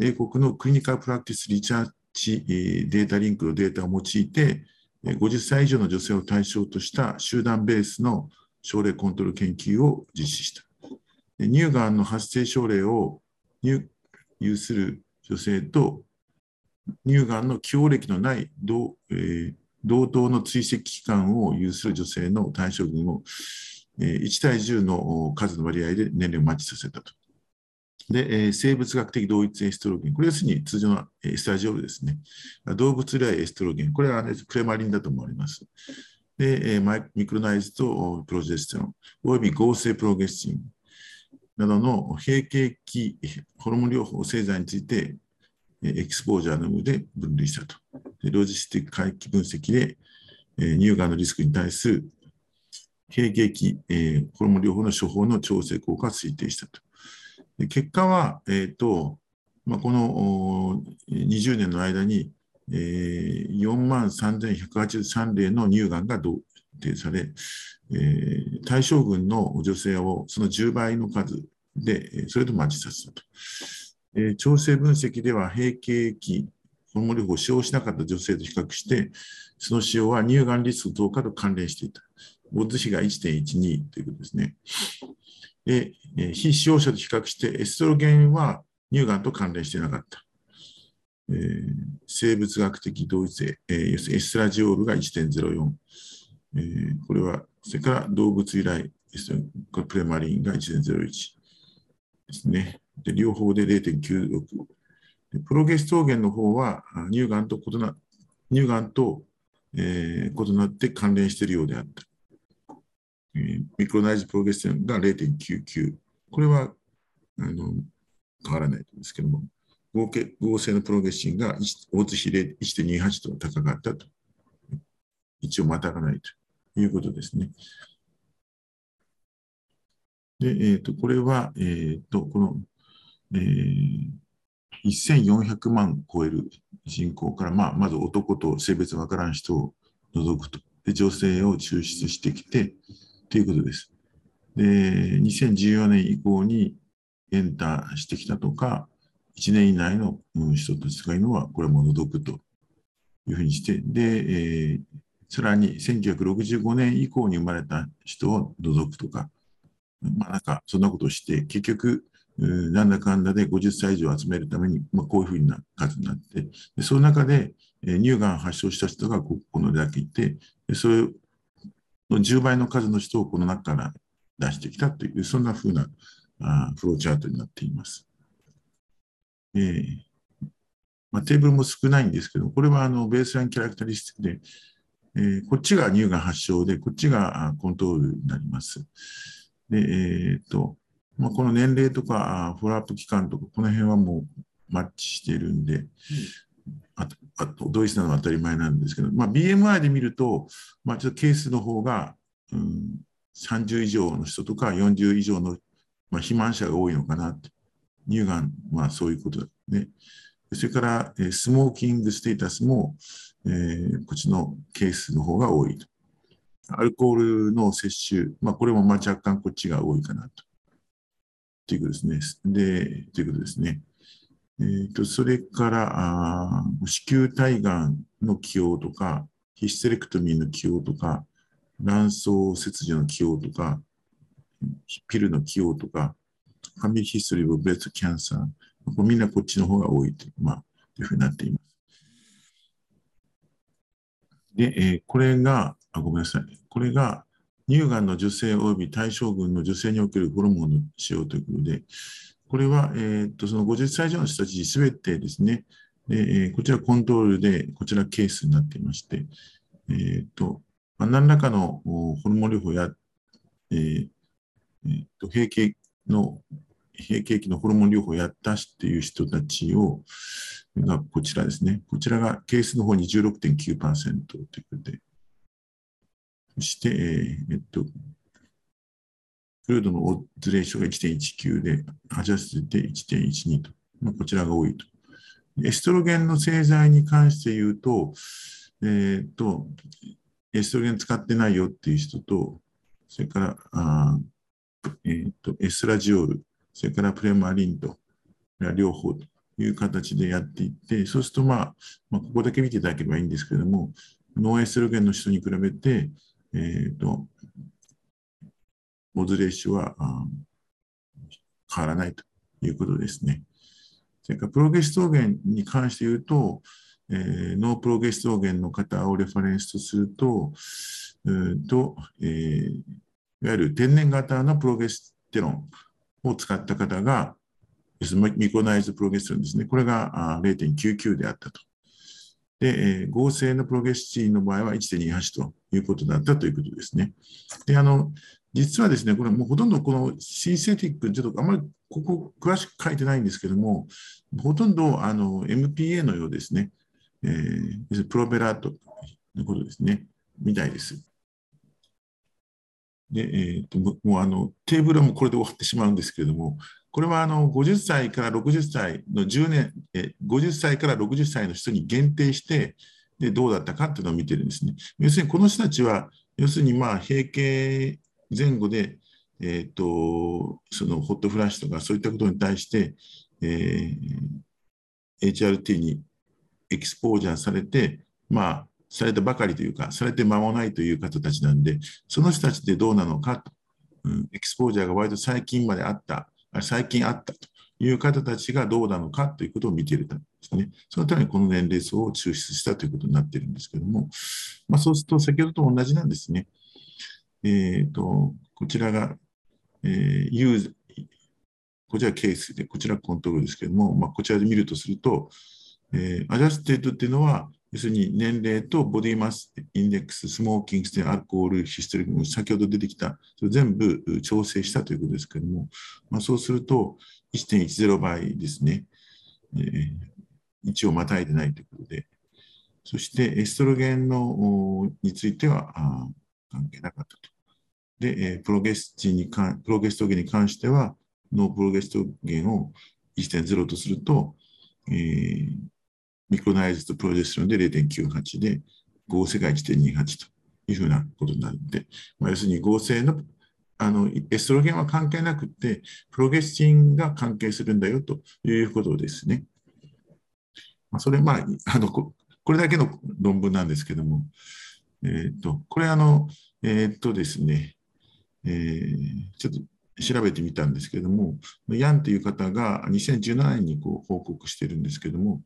英国の Clinical Practice Research Datalink のデータを用いて、50歳以上の女性を対象とした集団ベースの症例コントロール研究を実施した。乳がんの発生症例を有する女性と乳がんの既往歴のない同,、えー、同等の追跡期間を有する女性の対象群を、えー、1対10の数の割合で年齢をマッチさせたと。で、えー、生物学的同一エストロゲン。これはするに通常のエスタジオールですね。動物由来エストロゲン。これは、ね、クレマリンだと思われます。で、えー、ミクロナイズとプロジェステロン、および合成プロゲスチン。などの閉経期ホルモン療法製剤について、エキスポージャーの有無で分類したと。でロジスティック回帰分析で、え乳がんのリスクに対する閉経期、えホルモン療法の処方の調整効果を推定したと。で結果は、えーとまあ、この20年の間に、えー、4万3183例の乳がんが同定され、えー、対象群の女性をその10倍の数で、それとマッチさせたと。えー、調整分析では、閉経期、ホルモン療法を使用しなかった女性と比較して、その使用は乳がんリスク増加と関連していた。オッズ比が1.12ということですね。で、非使用者と比較して、エストロゲンは乳がんと関連してなかった。えー、生物学的同一性、えー、エストラジオールが1.04。えー、これは、それから動物由来。これプレマリンが1.01ですね。で両方で0.96。プロゲストーゲンの方は乳がんと異な乳がんと、えー、異なって関連しているようであった。ミクロナイズプロゲステロンが0.99。これはあの変わらないんですけども、合計合成のプロゲスチンが大津比1.28と高かったと。一応またがないと。いうことですね。で、えーと、これは、えーと、この、えー、1400万超える人口から、まあ、まず男と性別わからん人を除くとで女性を抽出してきてということです。で、2014年以降にエンターしてきたとか、1年以内の人たちがいるのは、これも除くというふうにして、で、えー、さらに1965年以降に生まれた人を除くとか、まあなんかそんなことをして、結局、なんだかんだで50歳以上集めるために、まあ、こういうふうな数になって、でその中で、乳がん発症した人がここのだけいて、それの10倍の数の人をこの中から出してきたという、そんなふうなあフローチャートになっています。えーまあ、テーブルも少ないんですけど、これはあのベースラインキャラクタリスティックで、えー、こっちが乳がん発症で、こっちがコントロールになります。で、えー、っと、まあ、この年齢とか、フォローアップ期間とか、この辺はもうマッチしているんで、同一なのは当たり前なんですけど、まあ、BMI で見ると、まあ、ちょっとケースの方が、うん、30以上の人とか40以上の、まあ、肥満者が多いのかなって。乳がんはそういうことだね。それから、え、スモーキングステータスも、えー、こっちのケースの方が多いと。アルコールの摂取、まあ、これもまあ若干こっちが多いかなと。ということですね。で、ということですね。えーと、それからあ、子宮体がんの起用とか、ヒステレクトミーの起用とか、卵巣切除の起用とか、ピルの起用とか、ファミリーヒストリーブブレストキャンサー、みんなこっちの方が多いと,、まあ、というふうになっています。で、えー、これがあ、ごめんなさい。これが乳がんの女性及び対象群の女性におけるホルモンの使用ということで、これは、えー、っとその50歳以上の人たちすべてですね、え、こちらコントロールで、こちらケースになっていまして、えー、っとまあ、何らかのホルモン療法や、えーえー、と閉経の閉経期のホルモン療法をやったしっていう人たちを、がこちらですね。こちらがケースの方に16.9%ということで、そして、えっと、crude の odds ratio が1.19で、 adjust で1.12と、まあ、こちらが多いと。エストロゲンの製剤に関して言うと、えー、っと、エストロゲン使ってないよっていう人と、それから、あえー、っとエストラジオール、それからプレマリンと、両方という形でやっていって、そうすると、まあ、まあ、ここだけ見ていただければいいんですけれども、 no estrogen の人に比べて、えっ、と、 odds ratio は変わらないということですね。それからプロゲストーゲンに関して言うと、えー、 no progestogen の方を reference とすると、えーとえー、いわゆる天然型のプロゲステロンを使った方が、 micronized progesterone ですね。これが0.99であったと。で、えー、合成のプロゲスチンの場合は1.28ということだったということですね。で、あの、実はですね、これもうほとんどこのシンセティック、ちょっとあまりここ詳しく書いてないんですけども、ほとんどあの MPA のようですね、えー、プロベラートのことですね、みたいです。で、えーと、もうあのテーブルもこれで終わってしまうんですけれども、これはあの50歳から60歳の10年、え50歳から60歳の人に限定して、でどうだったかっていうのを見てるんですね。要するにこの人たちは、要するにまあ閉経前後で、えーと、そのホットフラッシュとかそういったことに対して、えー、HRT にエキスポージャーされて、まあ、されたばかりというか、されて間もないという方たちなんで、その人たちでどうなのかと、うん、エキスポージャーが割と最近まであった最近あったという方たちがどうなのかということを見ているためですね。そのためにこの年齢層を抽出したということになっているんですけども、まあ、そうすると先ほどと同じなんですね。えーと、こちらが、えー、 use こちらケースで、こちらコントロールですけれども、まあ、こちらで見るとすると、えー、 adjusted っていうのは、要するに年齢と body mass index、 smoking status alcohol、historic、先ほど出てきた、それ全部調整したということですけれども、まあ、そうすると1.10倍ですね、えー、1をまたいでないということで、そしてエストロゲンのについては関係なかったと。で、えプロゲスチにかプロゲストゲンに関しては、 no progestogen を1.0とすると、えー、 micronized progesterone で0.98で、合成が1.28というふうなことになるので、まあ、要するに合成のあのエストロゲンは関係なくて、プロゲスチンが関係するんだよということですね。まあ、それ、まあ、あのここれだけの論文なんですけども、えっ、ー、と、これあの、えっ、ー、とですね、えー、ちょっと調べてみたんですけども、ヤンという方が2017年にこう報告してるんですけども、うん、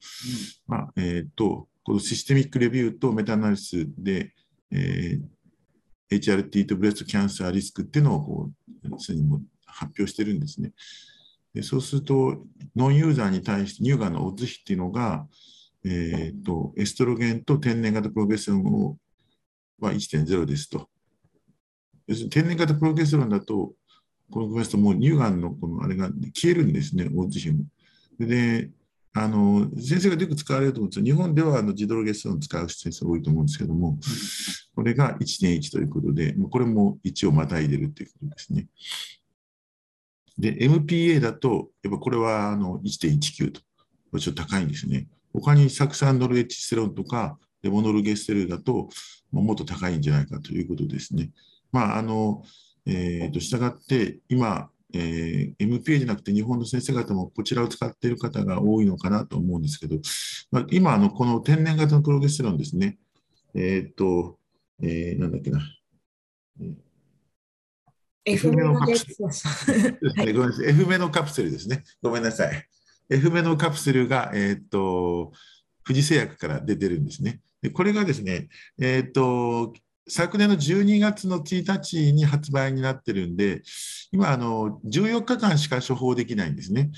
まあえーと、このシステミックレビューとメタアナリスで、えー、HRT とブレストキャンサーリスクっていうのをこうすでにも発表してるんですね。でそうすると、ノンユーザーに対して乳がんのオッズ比っていうのが、えーと、エストロゲンと天然型プロゲステロンをは1.0ですと。要するに天然型プロゲステロンだと、このすともう乳がんのこのあれが消えるんですね、大津比も。で、あの先生がよく使われると思うんですよ。日本ではあの自動ゲストンを使う先生多いと思うんですけども、これが1.1ということで、これも1をまたいでるということですね。で、MPA だと、やっぱこれはあの1.19と、ちょっと高いんですね。他に酢酸ノルエチステロンとか、レモノルゲステルだと、もっと高いんじゃないかということですね。まあ、あの、えー、と従って、今、えー、MPA じゃなくて日本の先生方もこちらを使っている方が多いのかなと思うんですけど、まあ、今あの、この天然型のプロゲステロンですね、えっ、ー、と、えー、なんだっけな。F メのカプセル。ごめんなさい。F メのカプセルですね。ごめんなさい。F メのカプセルが、えっ、ー、と、富士製薬から出てるんですね。でこれがですね、えっ、ー、と、昨年の12月の1日に発売になってるんで、今、あの14日間しか処方できないんですね。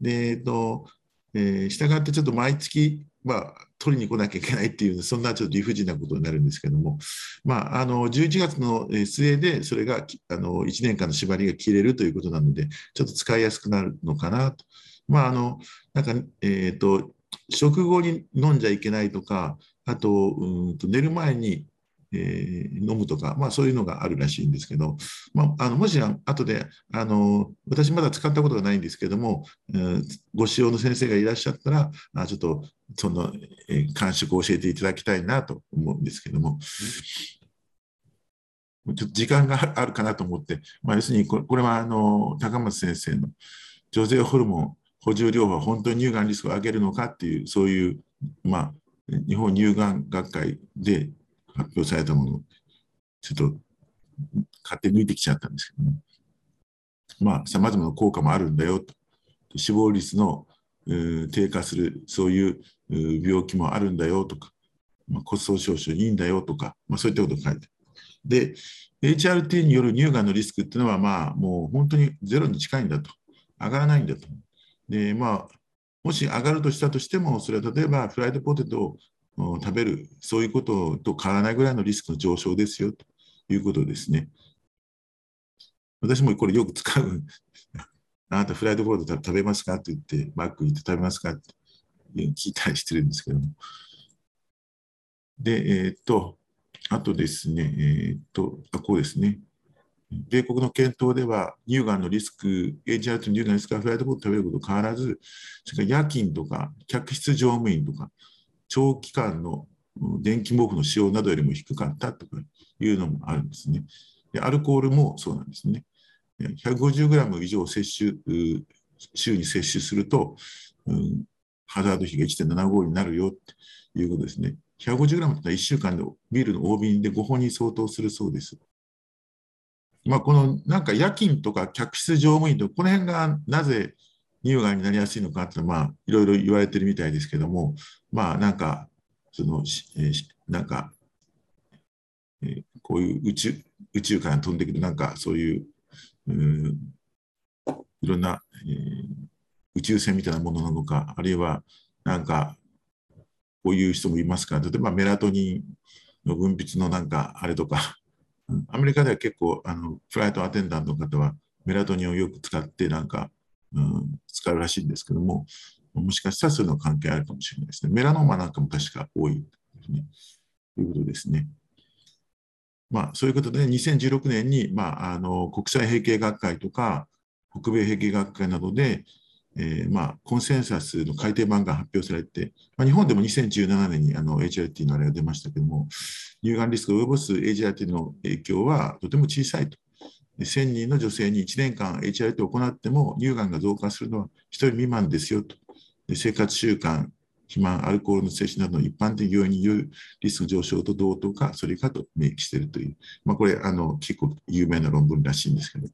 で、えっと、えー、したがってちょっと毎月、まあ、取りに来なきゃいけないっていう、そんなちょっと理不尽なことになるんですけども、まあ、あの11月の末で、それがあの1年間の縛りが切れるということなので、ちょっと使いやすくなるのかなと。まあ、あのなんか、えーと、食後に飲んじゃいけないとか、あとうんと寝る前にえー、飲むとか、まあ、そういうのがあるらしいんですけど、まあ、あのもし後であの私まだ使ったことがないんですけども、えー、ご使用の先生がいらっしゃったらあちょっとその、えー、感触を教えていただきたいなと思うんですけども。ちょっと時間があるかなと思って、まあ、要するにこれはあの高松先生の女性ホルモン補充療法は本当に乳がんリスクを上げるのかっていう、そういう、まあ、日本乳がん学会で発表されたもの、ちょっと勝手に抜いてきちゃったんですけども、まあ、さまざまな効果もあるんだよと。死亡率の低下する、そういう病気もあるんだよとか、まあ、骨粗しょう症いいんだよとか、まあ、そういったことを書いてで、HRT による乳がんのリスクっていうのは、まあ、もう本当にゼロに近いんだと。上がらないんだと。で、まあ、もし上がるとしたとしても、それは例えばフライドポテトを食べる、そういうことと変わらないぐらいのリスクの上昇ですよということですね。私もこれよく使う。あなたフライドポテト食べますか？って言って、マック行って食べますか？って聞いたりしてるんですけども。で、えー、っと、あとですね、えー、っと、あ、こうですね。米国の検討では、乳がんのリスク、HR と乳がんのリスクはフライドポテト食べること変わらず、それから夜勤とか、客室乗務員とか、長期間の電気毛布の使用などよりも低かったとかいうのもあるんですね。でアルコールもそうなんですね。150g 以上摂取、週に摂取すると、うん、ハザード比が1.75になるよということですね。150g というのは1週間でビールの大瓶で5本に相当するそうです。まあ、このなんか夜勤とか客室乗務員とこの辺がなぜ乳がんになりやすいのかってまあいろいろ言われてるみたいですけどもまあなんかその、え、なんか、え、こういう宇宙宇宙から飛んでくるなんかそういうういろんな、え、宇宙船みたいなものなのかあるいはなんかこういう人もいますか？ら例えばメラトニンの分泌のなんかあれとか。アメリカでは結構あのフライトアテンダントの方はメラトニンをよく使ってなんかうん、使うらしいんですけども、もしかしたらそういうの関係あるかもしれないですね。メラノーマなんかも確か多いですね。ということですね。まあ、そういうことで、2016年に、まあ、あの国際閉経学会とか、北米閉経学会などで、えーまあ、コンセンサスの改訂版が発表されて、まあ、日本でも2017年にあの HRT のあれが出ましたけども、乳がんリスクを及ぼす HRT の影響はとても小さいと。1000人の女性に1年間 HRT を行っても乳がんが増加するのは1人未満ですよと。生活習慣、肥満、アルコールの摂取などの一般的要因によるリスク上昇と同等か、それかと明記しているという、まあ、これあの、結構有名な論文らしいんですけど。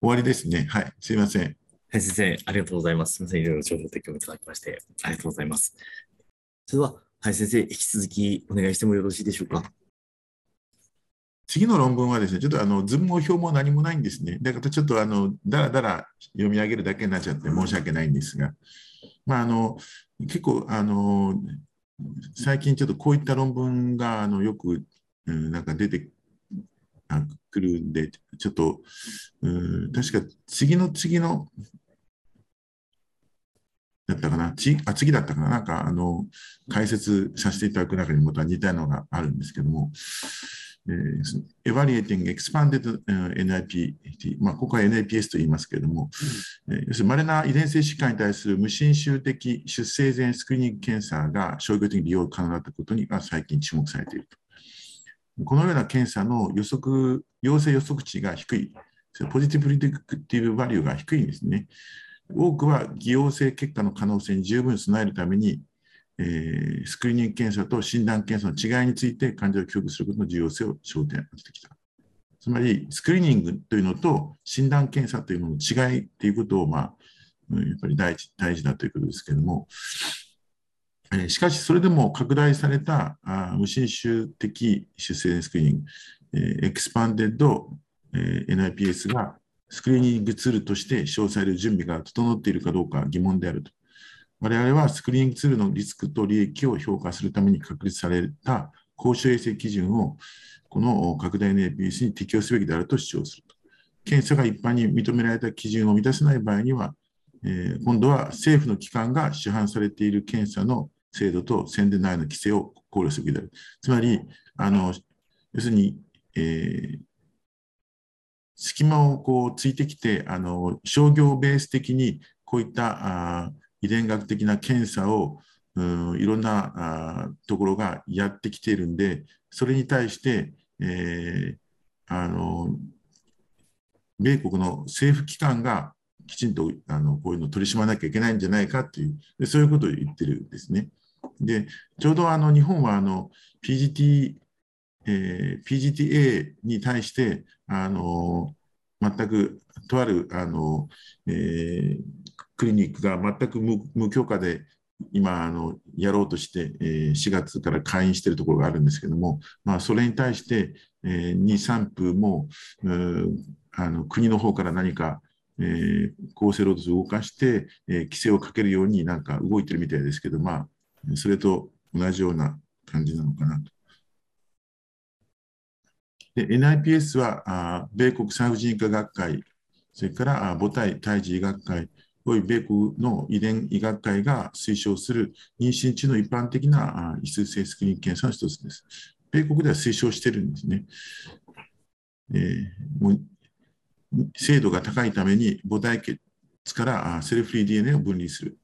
終わりですね。はい、すいません。はい、先生、ありがとうございます。すみません、いろいろ情報提供いただきまして、ありがとうございます。それでは、はい、先生、引き続きお願いしてもよろしいでしょうか？次の論文はですね、ちょっとあの図も表も何もないんですね。だからちょっとあのだらだら読み上げるだけになっちゃって申し訳ないんですが、まあ、あの結構あの最近ちょっとこういった論文があのよく、うん、なんか出てくるんで、ちょっと、うん、確か次の次のだったかな、ちあ次だったかな、なんかあの解説させていただく中にまた似たのがあるんですけども、Evaluating Expanded NIPT、まあ、ここは NIPS と言いますけれども、うん、えー、要するに稀な遺伝性疾患に対する無侵襲的出生前スクリーニング検査が商業的に利用可能だったことにが最近注目されていると。このような検査の予測、陽性予測値が低い、positive predictive value が低いんですね。多くは偽陽性結果の可能性に十分備えるために、えー、スクリーニング検査と診断検査の違いについて患者を教育することの重要性を焦点当ててきた。つまり、スクリーニングというのと診断検査というのの違いということを、まあ、やっぱり大事大事だということですけれども、え、しかし、それでも拡大されたあ無侵襲的出生スクリーニング、え、 expanded、え、NIPS がスクリーニングツールとして使用される準備が整っているかどうか疑問であると。我々はスクリーニングツールのリスクと利益を評価するために確立された公衆衛生基準をこの拡大の NIPS に適用すべきであると主張すると。検査が一般に認められた基準を満たせない場合には、えー、今度は政府の機関が市販されている検査の精度と宣伝内容の規制を考慮すべきである。つまり、あの要するに、えー、隙間をこうついてきて、あの商業ベース的にこういったあ遺伝学的な検査をうんいろんなあところがやってきているんで、それに対して、えー、あの米国の政府機関がきちんとあのこういうのを取り締まらなきゃいけないんじゃないかというで、そういうことを言ってるんですね。で、ちょうどあの日本はあの PGT えー、PGTA に対してあの全くとあるあの、えー、クリニックが全く無許可で今あのやろうとして、えー、4月から開院しているところがあるんですけども、まあ、それに対して、えー、2、3分もあの国の方から何か、えー、厚生労働省を動かして、えー、規制をかけるようになんか動いてるみたいですけど、まあ、それと同じような感じなのかなと。で NIPS はあ米国産婦人科学会、それから母体胎児医学会、おい米国の遺伝医学会が推奨する妊娠中の一般的な異数性スクリーン検査の一つです。米国では推奨してるんですね。えー、もう精度が高いために母体血からセルフリー DNA を分離する。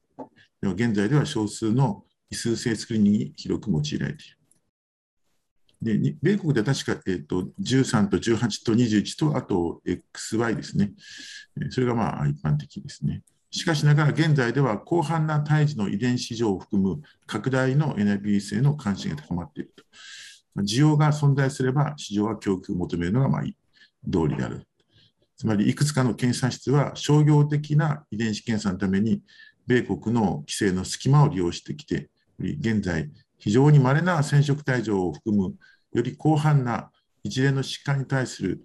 では現在では少数の異数性スクリーンに広く用いられている。で米国では確か、えーと、13と18と21と、あと XY ですね。それがまあ一般的ですね。しかしながら現在では広範な胎児の遺伝子上を含む拡大の NIPS への関心が高まっていると。需要が存在すれば市場は供給を求めるのがまあ道理である。つまりいくつかの検査室は商業的な遺伝子検査のために米国の規制の隙間を利用してきて、現在非常に稀な染色体上を含むより広範な一連の疾患に対する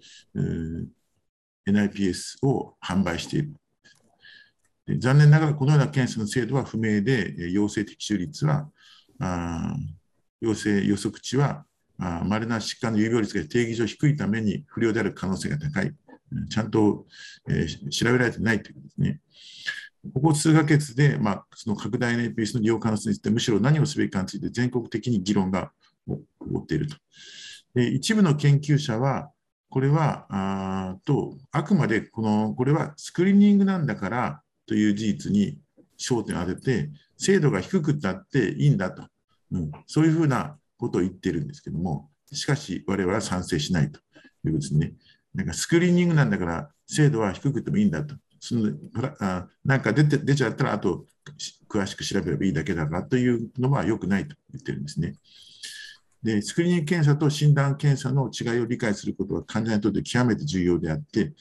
NIPS を販売している。残念ながらこのような検査の精度は不明で、陽性的中率は、陽性予測値は、稀な疾患の有病率が定義上低いために不良である可能性が高い。ちゃんと、えー、調べられてないということですね。ここ数ヶ月で、まあ、その拡大の NPS の利用可能性について、むしろ何をすべきかについて全国的に議論が起こっていると。で一部の研究者は、これはあとあくまでこのこれはスクリーニングなんだから、という事実に焦点を当てて、精度が低くたっていいんだと、うん、そういうふうなことを言ってるんですけども、しかし、我々は賛成しないということですね。なんかスクリーニングなんだから、精度は低くてもいいんだと。そのあなんか出て出ちゃったら、あと詳しく調べればいいだけだからというのは良くないと言ってるんですね。で、スクリーニング検査と診断検査の違いを理解することは患者にとって極めて重要であって、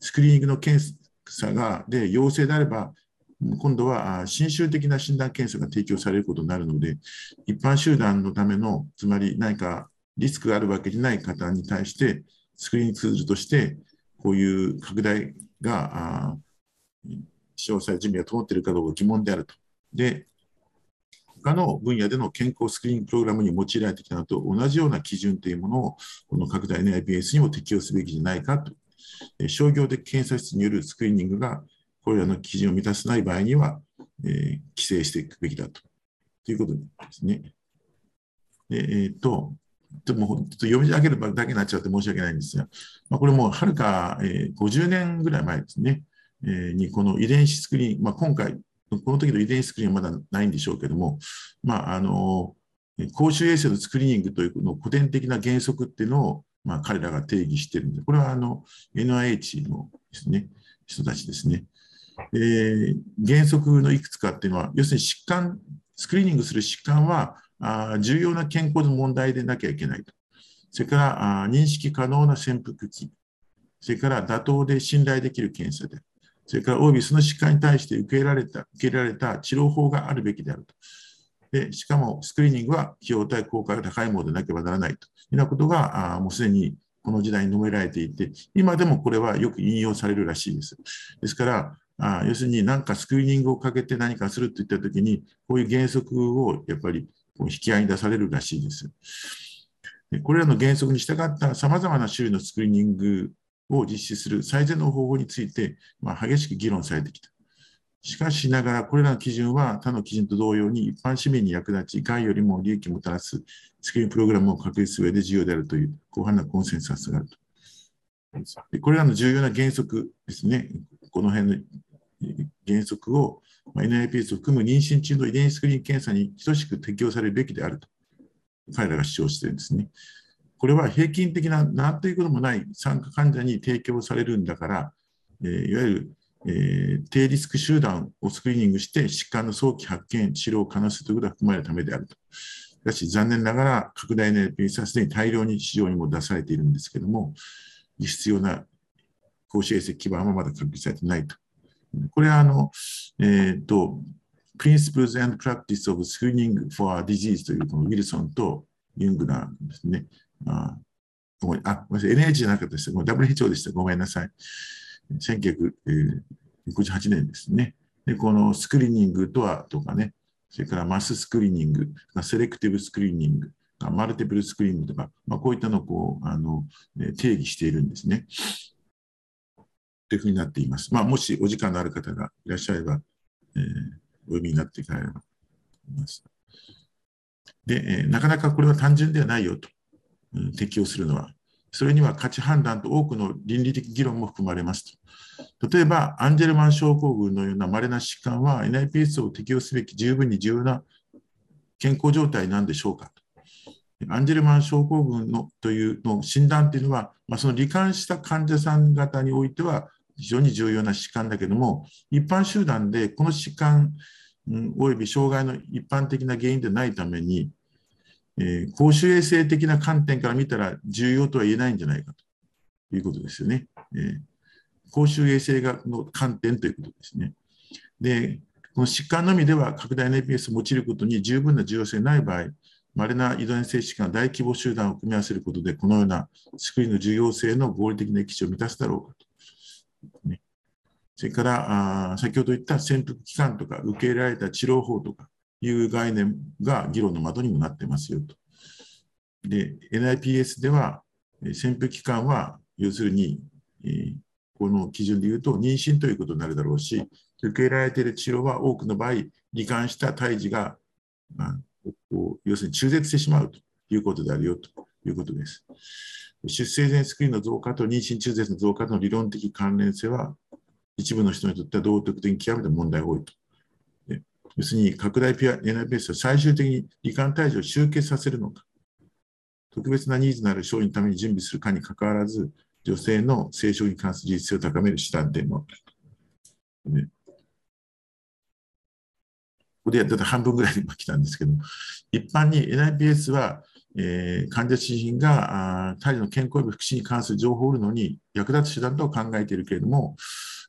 スクリーニングの検査がで陽性であれば、今度は新種的な診断検査が提供されることになるので、一般集団のための、つまり何かリスクがあるわけでない方に対して、スクリーンツールとして、こういう拡大が、詳細準備が整っているかどうか疑問であると。で、他の分野での健康スクリーンプログラムに用いられてきたのと同じような基準というものを、この拡大の IPS にも適用すべきじゃないかと。商業的検査室によるスクリーニングがこれらの基準を満たせない場合には、えー、規制していくべきだとということですね。でえー、っと、ちょっと読み上げるだけになっちゃって申し訳ないんですが、まあ、これもはるか、えー、50年ぐらい前ですね、えー、にこの遺伝子スクリーン、まあ、今回、この時の遺伝子スクリーンはまだないんでしょうけども、まあ、あの公衆衛生のスクリーニングというの古典的な原則っていうのを、まあ、彼らが定義しているんで、これはあの NIH のですね、人たちですね。えー、原則のいくつかっていうのは、要するに疾患、スクリーニングする疾患はあ重要な健康の問題でなきゃいけないと。それからあ認識可能な潜伏期。それから妥当で信頼できる検査で。それから、およびその疾患に対して受け入れられた、受け入れられた治療法があるべきであると。でしかも、スクリーニングは費用対効果が高いものでなければならないというようなことが、あもうすでにこの時代に述べられていて、今でもこれはよく引用されるらしいです。ですから、あ要するに何かスクリーニングをかけて何かするといったときに、こういう原則をやっぱり引き合いに出されるらしいです。でこれらの原則に従ったさまざまな種類のスクリーニングを実施する最善の方法について、まあ、激しく議論されてきた。しかしながら、これらの基準は他の基準と同様に一般市民に役立ち、害よりも利益をもたらすスクリーンプログラムを確立する上で重要であるという広範なコンセンサスがあると。でこれらの重要な原則ですね、この辺の原則を NIPS を含む妊娠中の遺伝子スクリーン検査に等しく適用されるべきであると彼らが主張しているんですね。これは平均的な何ということもない参加患者に提供されるんだから、えー、いわゆる、えー、低リスク集団をスクリーニングして疾患の早期発見、治療を可能するということが含まれるためであると。しかし残念ながら拡大の NPS はすでに大量に市場にも出されているんですけれども、必要な公衆衛生基盤はまだ確立されていないと。これはあの、えっ、ー、と、Principles and Practice of Screening for Disease というこのウィルソンとユングナーですね。あ、ごめんなさい。NH じゃなかったです。もう WHO でした。ごめんなさい。1958年ですね。で、このスクリーニングとはとかね、それから mass screening、 selective screening、マルティプルスクリーニングとか、まあ、こういったのをこうあの定義しているんですね。というふうになっています。まあ、もしお時間のある方がいらっしゃれば、えー、お読みになっていかれます。で、えー、なかなかこれは単純ではないよと、うん、適用するのは。それには価値判断と多くの倫理的議論も含まれます。例えば、アンジェルマン症候群のような稀な疾患は NIPS を適用すべき十分に重要な健康状態なんでしょうか。アンジェルマン症候群のというの診断というのは、まあ、その罹患した患者さん方においては非常に重要な疾患だけども、一般集団でこの疾患、うん、および障害の一般的な原因でないために、えー、公衆衛生的な観点から見たら重要とは言えないんじゃないかということですよね。えー、公衆衛生学の観点ということですね。で、この疾患のみでは拡大の APS を用いることに十分な重要性ない場合、稀な遺伝性疾患、大規模集団を組み合わせることで、このようなスクリーンの重要性の合理的な基地を満たすだろうかと。ね、それからあ、先ほど言った潜伏期間とか、受け入れられた治療法とかいう概念が議論の的にもなってますよと。で、NIPS では、潜伏期間は、要するに、この基準で言うと、妊娠ということになるだろうし、受け入れられている治療は多くの場合、罹患した胎児が、要するに中絶してしまうということであるよということです。出生前スクリーンの増加と妊娠中絶の増加との理論的関連性は一部の人にとっては道徳的に極めて問題が多いと。要するに拡大ピア NIPS は最終的に罹患体重を集結させるのか、特別なニーズのある症のために準備するかにかかわらず、女性の生殖に関する実性を高める手段点も、ね、ここでだって半分ぐらいに来たんですけど、一般に NIPS は、えー、患者自身が体児の健康や福祉に関する情報を売るのに役立つ手段と考えているけれども、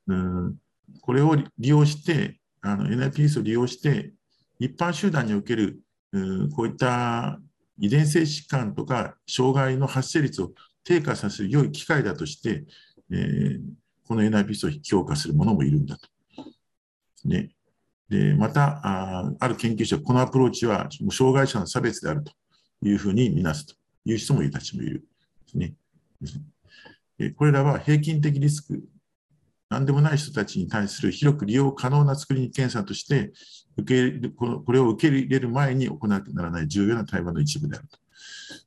うんこれを利用して、あの NIPS を利用して、一般集団におけるこういった遺伝性疾患とか障害の発生率を低下させる良い機会だとして、えー、この NIPS を評価する者もいるんだと。ね、でまたあ、ある研究者はこのアプローチは障害者の差別であるというふうに見なすという人もいたちもいるですね。これらは平均的リスク何でもない人たちに対する広く利用可能なスクリーン検査として受け入れこの、これを受け入れる前に行わなきゃならない重要な対話の一部であると。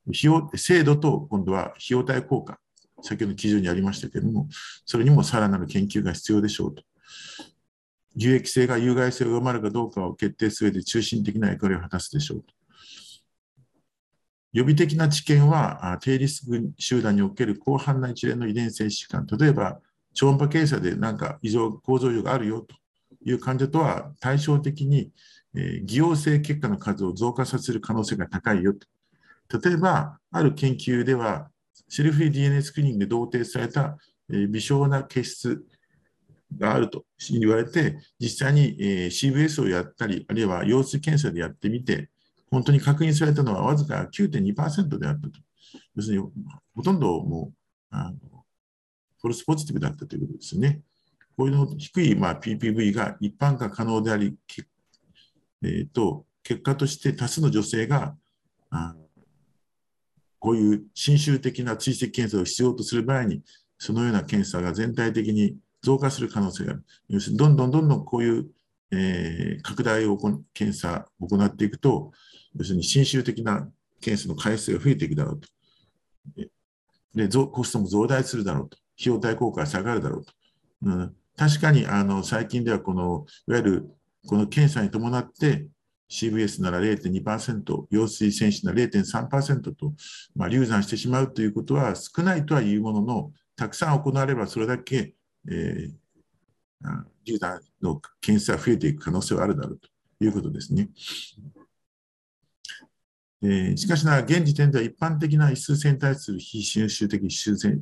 費用制度と今度は費用対効果、先ほどの基準にありましたけれども、それにもさらなる研究が必要でしょうと。有益性が有害性を上回るかどうかを決定する上で中心的な役割を果たすでしょうと。予備的な知見は、低リスク集団における広範な一連の遺伝性疾患、例えば超音波検査でなんか異常、構造異常があるよという患者とは対照的に、え、偽陽性結果の数を増加させる可能性が高いよと。例えば、ある研究では、セルフリー DNA スクリーニングで同定された、え、微小な血質があると言われて、実際に、え、CVS をやったり、あるいは羊水検査でやってみて、本当に確認されたのはわずか9.2%であったと。要するに、ほとんどもう、フォルスポジティブだったということですね。こういうの低い、まあ、PPV が一般化可能であり、えーと、結果として多数の女性があこういう侵襲的な追跡検査を必要とする場合に、そのような検査が全体的に増加する可能性がある。要するに、どんどんどんどんこういう、えー、拡大を検査を行っていくと、要するに侵襲的な検査の回数が増えていくだろうと。で、コストも増大するだろうと。費用対効果が下がるだろうと。うん、確かにあの最近ではこのいわゆるこの検査に伴って CVS なら0.2%、陽水選手なら0.3%と、まあ、流産してしまうということは少ないとはいうものの、たくさん行わればそれだけ、えー、流産の検査が増えていく可能性はあるだろうということですね。えー、しかしながら、現時点では一般的な異数性に対する非侵襲的修正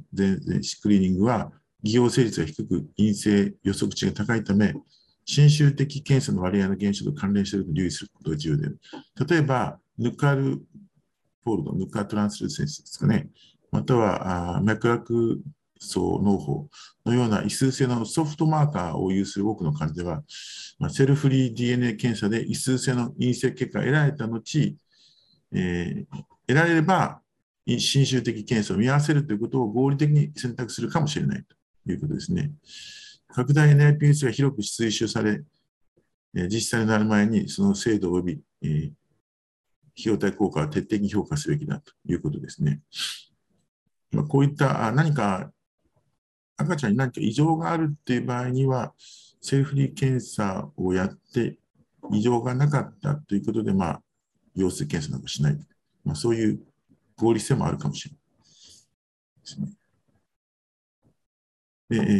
スクリーニングは、偽陽性率が低く、陰性予測値が高いため、侵襲的検査の割合の減少と関連していると留意することが重要である。例えば、ヌカルフォールド、ヌカトランスルーセンスですかね。または、あ脈絡層脳胞のような異数性のソフトマーカーを有する多くの患者は、まあ、セルフリー DNA 検査で異数性の陰性結果が得られた後、えー、得られれば、侵襲的検査を見合わせるということを合理的に選択するかもしれないということですね。拡大 NIPS が広く推奨され、実際になる前にその精度及び、えー、費用対効果は徹底に評価すべきだということですね。まあ、こういった何か赤ちゃんに何か異常があるっていう場合には、セルフリー検査をやって異常がなかったということで、まあ、陽性検査などしない。まあ、そういう合理性もあるかもしれないですね。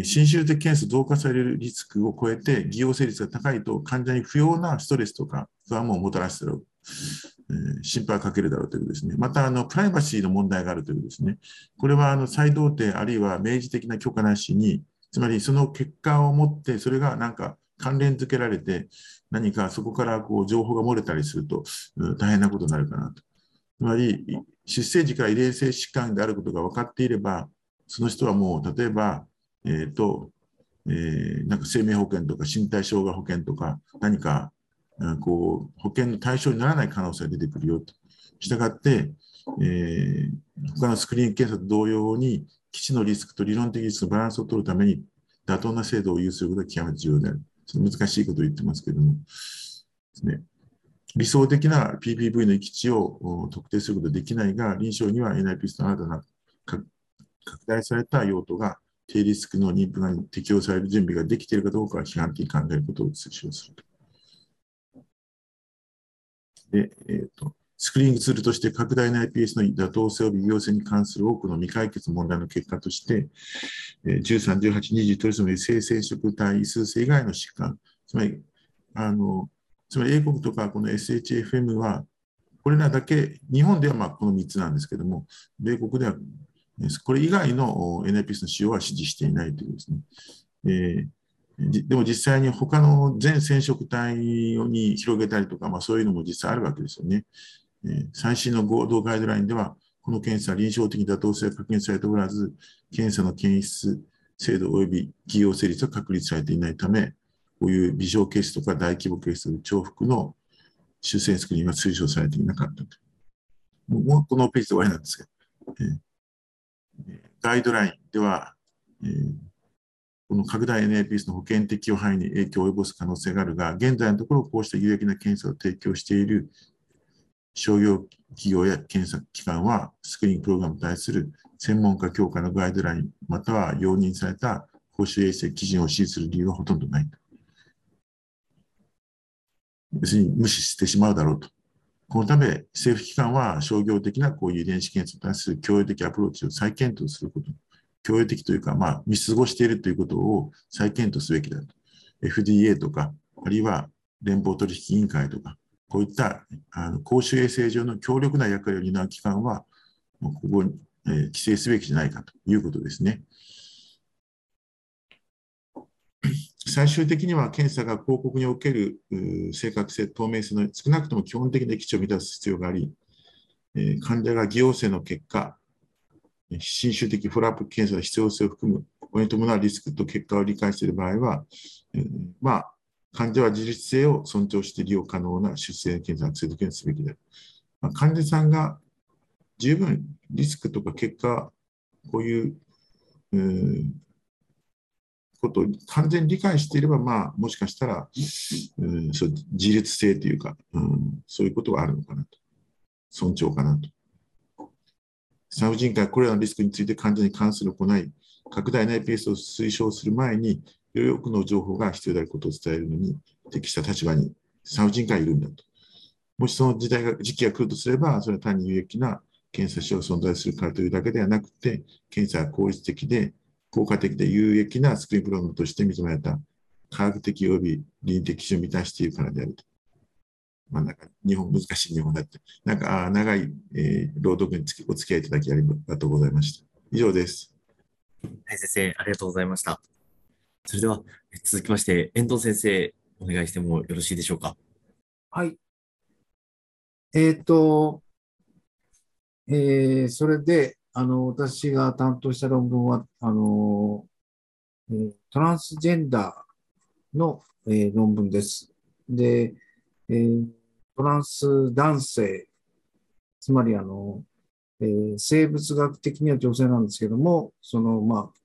侵襲的検査増加されるリスクを超えて、偽陽性率が高いと患者に不要なストレスとか不安ももたらすだろう、えー、心配をかけるだろうということですね。またあの、プライバシーの問題があるということですね。これはあの再同定あるいは明示的な許可なしに、つまりその結果を持って、それがなんか関連付けられて、何かそこからこう情報が漏れたりすると、大変なことになるかなと。つまり、出生時から遺伝性疾患であることが分かっていれば、その人はもう、例えば、えっ、ー、と、えー、なんか生命保険とか身体障害保険とか、何か、こう、保険の対象にならない可能性が出てくるよと。したがって、えー、他のスクリーン検査と同様に、基地のリスクと理論的リスクのバランスを取るために、妥当な制度を有することが極めて重要である。難しいことを言ってますけども、ですね、理想的な PPV の域値を特定することはできないが、臨床には NIPS の新たな拡大された用途が低リスクの妊婦が適用される準備ができているかどうかは批判的に考えることを推奨すると。で、えーと、スクリーニングツールとして拡大な iPS の妥当性及び利用性に関する多くの未解決問題の結果として、13、18、20取り染め性染色体異数性以外の疾患、つまり、あのつまり英国とかこの SHFM は、これらだけ、日本ではまこの3つなんですけども、米国ではこれ以外の NIPS の使用は支持していないというですね。えー、でも実際に他の全染色体に広げたりとか、まあ、そういうのも実際あるわけですよね。最新の合同ガイドラインでは、この検査は臨床的妥当性が確認されておらず、検査の検出精度及び企業成立は確立されていないため、こういう微小ケースとか大規模ケース、重複の修正スクリーンは推奨されていなかったと。もうこのページで終わりなんですけど、えーガイドラインでは、えー、この拡大 NAPS の保険適用範囲に影響を及ぼす可能性があるが、現在のところこうした有益な検査を提供している商業企業や検査機関は、スクリーンプログラムに対する専門家強化のガイドライン、または容認された公衆衛生基準を支持する理由はほとんどないと。別に無視してしまうだろうと。このため、政府機関は商業的なこういう遺伝子検査に対する共有的アプローチを再検討すること、共有的というか、まあ、見過ごしているということを再検討すべきだと。FDA とか、あるいは連邦取引委員会とか、こういったあの公衆衛生上の強力な役割を担う機関は、ここに、えー、規制すべきじゃないかということですね。最終的には検査が広告における正確性、透明性の少なくとも基本的な基地を満たす必要があり、え患者が偽陽性の結果、侵襲的フォローアップ検査の必要性を含む、これに伴うリスクと結果を理解している場合は、えまあ、患者は自律性を尊重して利用可能な出生検査を続けすべきである。まあ、患者さんが十分リスクとか結果、こういう、ことを完全に理解していれば、まあ、もしかしたら、うん、そう自律性というか、うん、そういうことはあるのかなと。尊重かなと。産婦人科はこれらのリスクについて患者に関する行い、拡大内ペースを推奨する前に、より多くの情報が必要であることを伝えるのに適した立場に産婦人科はいるんだと。もしその時代が、時期が来るとすれば、それは単に有益な検査書が存在するからというだけではなくて、検査は効率的で効果的で有益なスクリーンプログラムとして認められた科学的及び倫理的基準を満たしているからであると。まあ、なんか日本、難しい日本だって。なんか、あ長い、えー、朗読につきお付き合いいただきありがとうございました。以上です。はい、先生、ありがとうございました。それでは、続きまして、遠藤先生、お願いしてもよろしいでしょうか？はい。えっ、と、えー、それで、あの、私が担当した論文は、あの、トランスジェンダーの、えー、論文です。で、えー、トランス男性、つまりあの、えー、生物学的には女性なんですけども、その、まあ、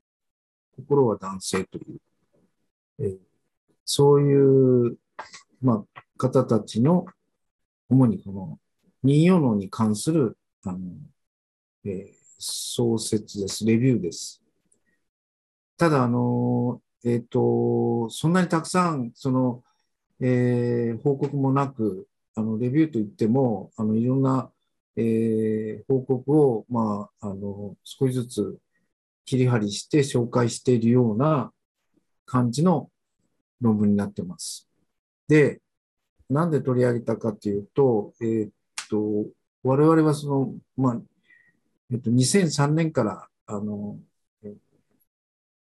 心は男性という、え、そういう、まあ、方たちの、主にこの、任用能に関する、あの、え、創設です。レビューです。ただ、あの、えっ、ー、と、そんなにたくさん、その、えー、報告もなく、あの、レビューといっても、あの、いろんな、えー、報告を、まあ、あの、少しずつ切り張りして紹介しているような感じの論文になってます。で、なんで取り上げたかというと、えー、っと、我々はその、まあ、えっと、2003年から、あの、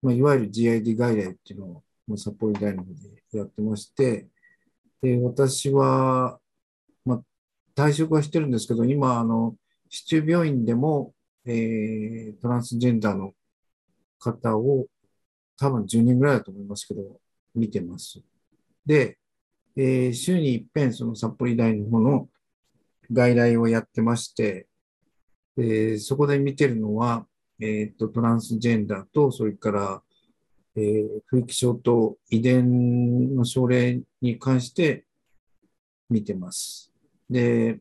まあ、いわゆる GID 外来っていうのを、札幌大の方でやってまして、で、私は、まあ、退職はしてるんですけど、今、あの、市中病院でも、えー、トランスジェンダーの方を、多分10人ぐらいだと思いますけど、見てます。で、えー、週に一遍、その札幌医大の方の外来をやってまして、でそこで見てるのは、えっ、と、トランスジェンダーと、それから、えー、不育症と遺伝の症例に関して見てます。で、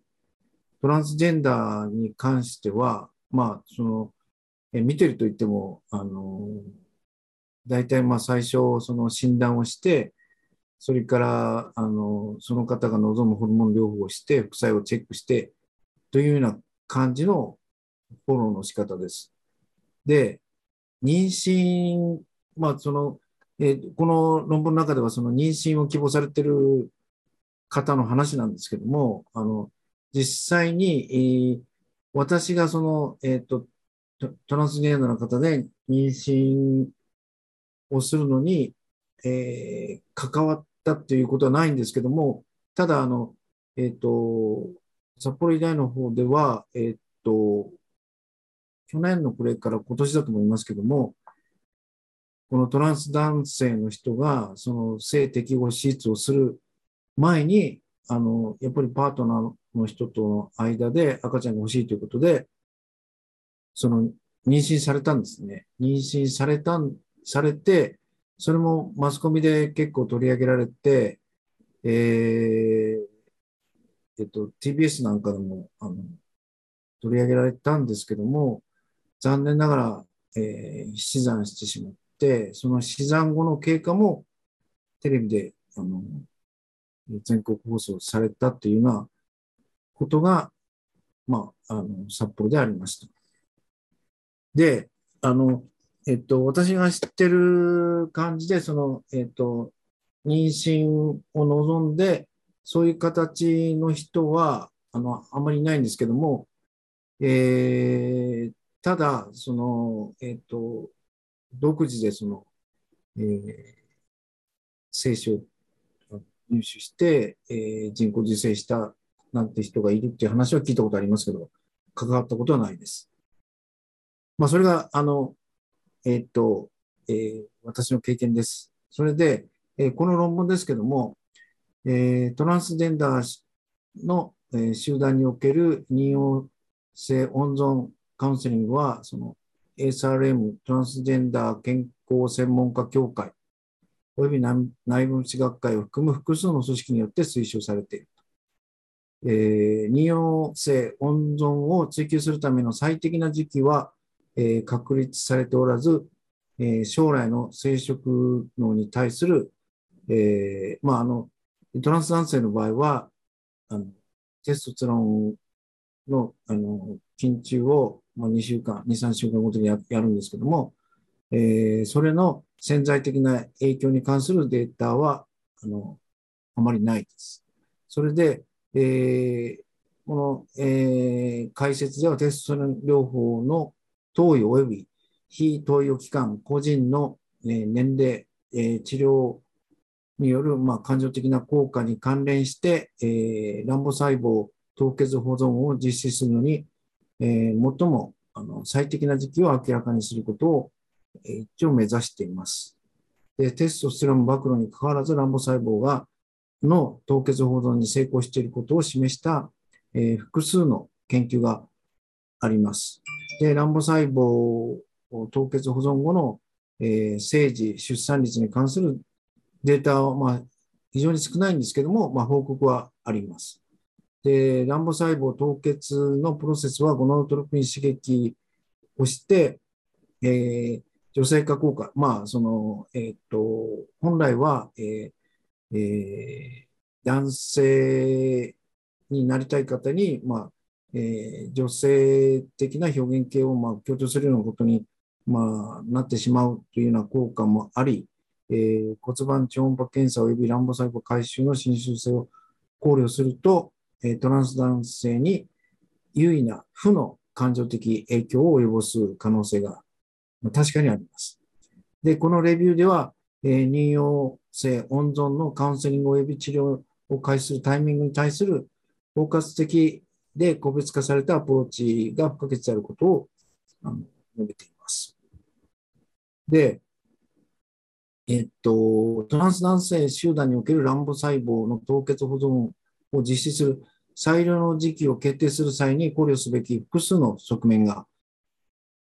トランスジェンダーに関しては、まあ、その、え見てると言っても、あの、大体まあ最初、その診断をして、それからあのその方が望むホルモン療法をして、副作用をチェックしてというような感じのフォローの仕方です。で、妊娠、まあそのえこの論文の中ではその妊娠を希望されてる方の話なんですけども、あの実際に、えー私がその、えーとトトランスジェンダーの方で妊娠をするのに、えー関わったということはないんですけども、ただ、あの、えっ、と、札幌医大の方では、えっ、と、去年の暮れから今年だと思いますけども、このトランス男性の人が、その性適合手術をする前に、あの、やっぱりパートナーの人との間で赤ちゃんが欲しいということで、その妊娠されたんですね。妊娠されたん、されて、それもマスコミで結構取り上げられて、えーえっと、TBS なんかでもあの取り上げられたんですけども、残念ながら、えー死産してしまって、その死産後の経過もテレビであの全国放送されたっていうようなことが、まあ、あの札幌でありました。で、あの、えっと、私が知ってる感じで、その、えっと、妊娠を望んで、そういう形の人は、あの、あんまりいないんですけども、えーただ、その、えっと、独自でその、えー精子を入手して、えー人工授精したなんて人がいるっていう話は聞いたことありますけど、関わったことはないです。まあ、それが、あの、えーっと、えー私の経験です。それで、えこの論文ですけども、えトランスジェンダーの、え集団における妊用性温存カウンセリングは、その SRM、トランスジェンダー健康専門家協会、および内内分子学会を含む複数の組織によって推奨されている。えー妊用性温存を追求するための最適な時期は、えー確立されておらず、えー将来の生殖能に対する、えーまあ、あのトランス男性の場合はあのテストステロンのあの緊中を、まあ、2週間、2、3週間ごとにややるんですけども、えーそれの潜在的な影響に関するデータはあのあまりないです。それで、えーこの、えー解説ではテストステロン療法の投与及び非投与期間、個人の、え年齢、え治療による、ま、感情的な効果に関連して、えー乱暴細胞凍結保存を実施するのに、え最もあの最適な時期を明らかにすることを、えー一応目指しています。でテストステロン暴露にかかわらず乱暴細胞がの凍結保存に成功していることを示した、え複数の研究があります。で、乱暴細胞凍結保存後の、えー生児、出産率に関するデータは、まあ、非常に少ないんですけども、まあ、報告はあります。で、乱暴細胞凍結のプロセスはゴナドトロピン刺激をして、えー女性化効果、まあ、その、えーっと、本来は、えーえー男性になりたい方に、まあ、えー女性的な表現形を、まあ、強調するようなことに、まあ、なってしまうというような効果もあり、えー骨盤超音波検査及び卵母細胞回収の侵襲性を考慮すると、えートランス男性に優位な負の感情的影響を及ぼす可能性が確かにあります。で、このレビューでは、えー妊用性温存のカウンセリング及び治療を開始するタイミングに対する包括的で個別化されたアプローチが不可欠であることをあの述べています。で、えっと、トランス男性集団における乱暴細胞の凍結保存を実施する最良の時期を決定する際に考慮すべき複数の側面が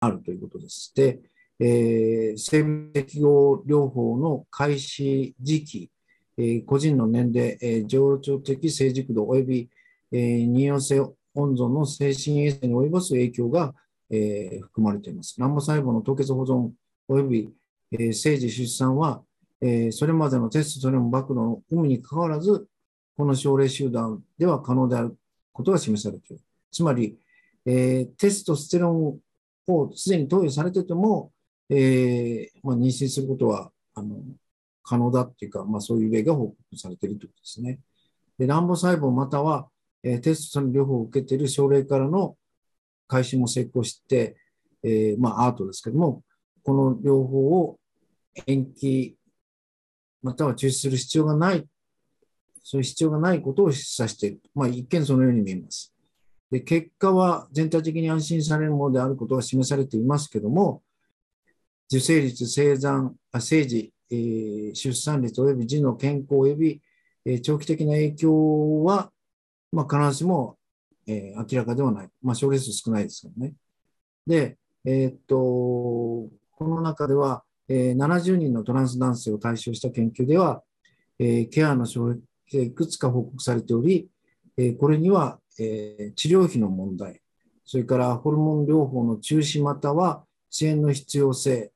あるということです。で、えー生命適合療法の開始時期、えー個人の年齢、えー情緒的成熟度及び、えー妊用性温存の精神衛生に及ぼす影響が、えー含まれています。卵母細胞の凍結保存及び、えー生児出産は、えーそれまでのテストステロン暴露の有無にかかわらず、この症例集団では可能であることが示されている。つまり、えーテストステロンをすでに投与されてても、えまあ、妊娠することはあの可能だっていうか、まあ、そういう例が報告されているということですね。で卵母細胞または、えーテストステロン療法を受けている症例からの回収も成功して、えーまあ、アートですけども、この療法を延期、または中止する必要がない、そういう必要がないことを示唆している。まあ、一見そのように見えます。で、結果は全体的に安心されるものであることが示されていますけども、受精率、生産、あ生児、えー出産率及び児の健康及び、えー長期的な影響は、まあ、必ずしも、えー明らかではない。まあ、症例数少ないですからね。で、えーっと、この中では、えー70人のトランス男性を対象した研究では、えーケアの障壁がいくつか報告されており、えーこれには、えー治療費の問題、それからホルモン療法の中止または支援の必要性、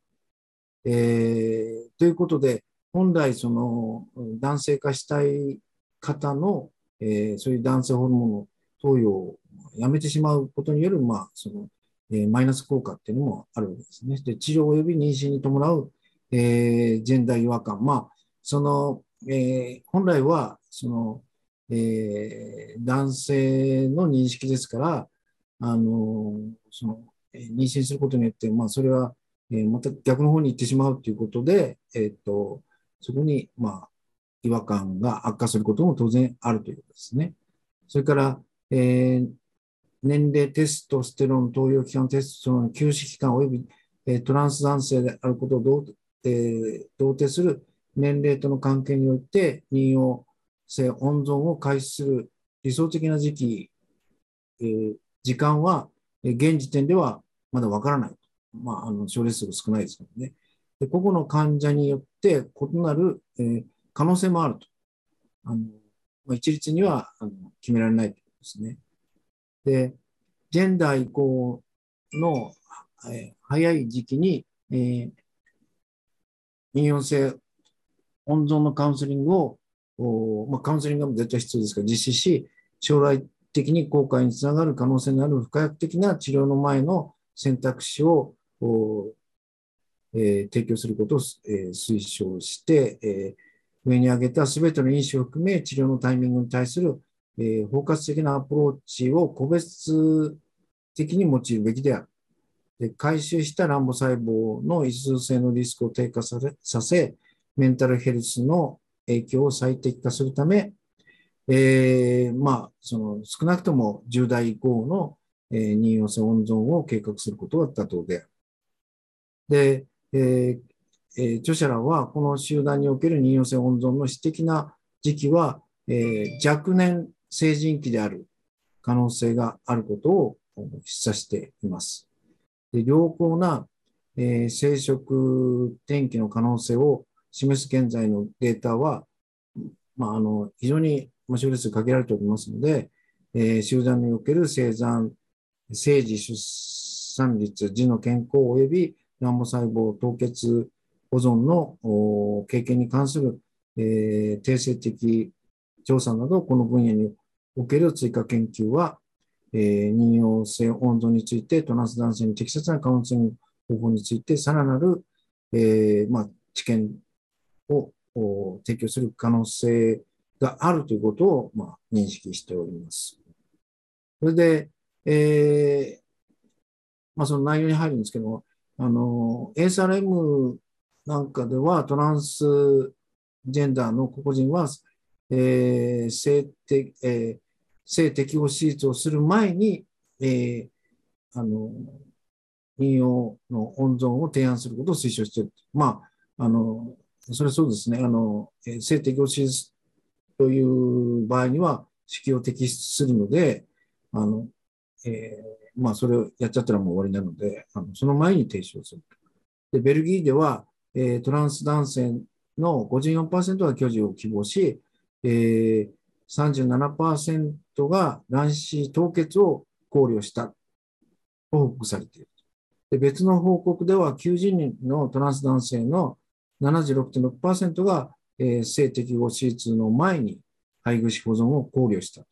えーということで、本来その男性化したい方の、えーそういう男性ホルモンの投与をやめてしまうことによる、まあ、その、えーマイナス効果っていうのもあるわけですね。で、治療及び妊娠に伴う、えージェンダー違和感。まあ、その、えー本来は、その、えー男性の認識ですから、あの、その、え妊娠することによって、まあ、それは、えまた逆の方に行ってしまうということで、えっと、そこに、まあ、違和感が悪化することも当然あるということですね。それから、えー年齢テストステロン投与期間、テストステロン休止期間及び、えートランス男性であることを同,、えー同定する年齢との関係によって、妊用性温存を開始する理想的な時期、えー時間は、えー現時点ではまだわからない。まあ、あの症例数が少ないですからね。で個々の患者によって異なる、えー可能性もあると。あのまあ、一律にはあの決められないということですね。で、ジェンダー移行の、えー早い時期に、えー、妊用性温存のカウンセリングを、おまあ、カウンセリングも絶対必要ですから実施し、将来的に後悔につながる可能性のある不可逆的な治療の前の選択肢を、おえー提供することを、えー推奨して、えー上に挙げたすべての因子を含め治療のタイミングに対する、えー包括的なアプローチを個別的に用いるべきである。で回収した卵母細胞の異数性のリスクを低下ささせ、メンタルヘルスの影響を最適化するため、えーまあ、その少なくとも10代以降の、えー妊用性温存を計画することが妥当である。で、えーえー著者らは、この集団における妊用性温存の私的な時期は、えー若年成人期である可能性があることを示唆しています。で良好な、えー生殖転機の可能性を示す現在のデータは、まあ、あの非常にまあ症例数限られておりますので、えー集団における生産、生児出産率、児の健康及び卵母細胞凍結保存の経験に関する、えー定性的調査など、この分野における追加研究は、えー妊用性温度について、トランス男性に適切なカウンセリング方法について、さらなる、えーまあ、知見を提供する可能性があるということを、まあ、認識しております。それで、えーまあ、その内容に入るんですけど、あの、SRM なんかではトランスジェンダーの個々人は、えー性的、えー性適合手術をする前に、えーあの、引用の温存を提案することを推奨している。まあ、あの、それはそうですね。あの、えー性適合手術という場合には、子宮を摘出するので、あの、えーまあ、それをやっちゃったらもう終わりなので、あのその前に提唱する。で、ベルギーでは、えトランス男性の54%が居住を希望し、えー、37%が卵子凍結を考慮したと報告されている。で別の報告では90人のトランス男性の76.6%が、えー性適合手術の前に肺串保存を考慮したと。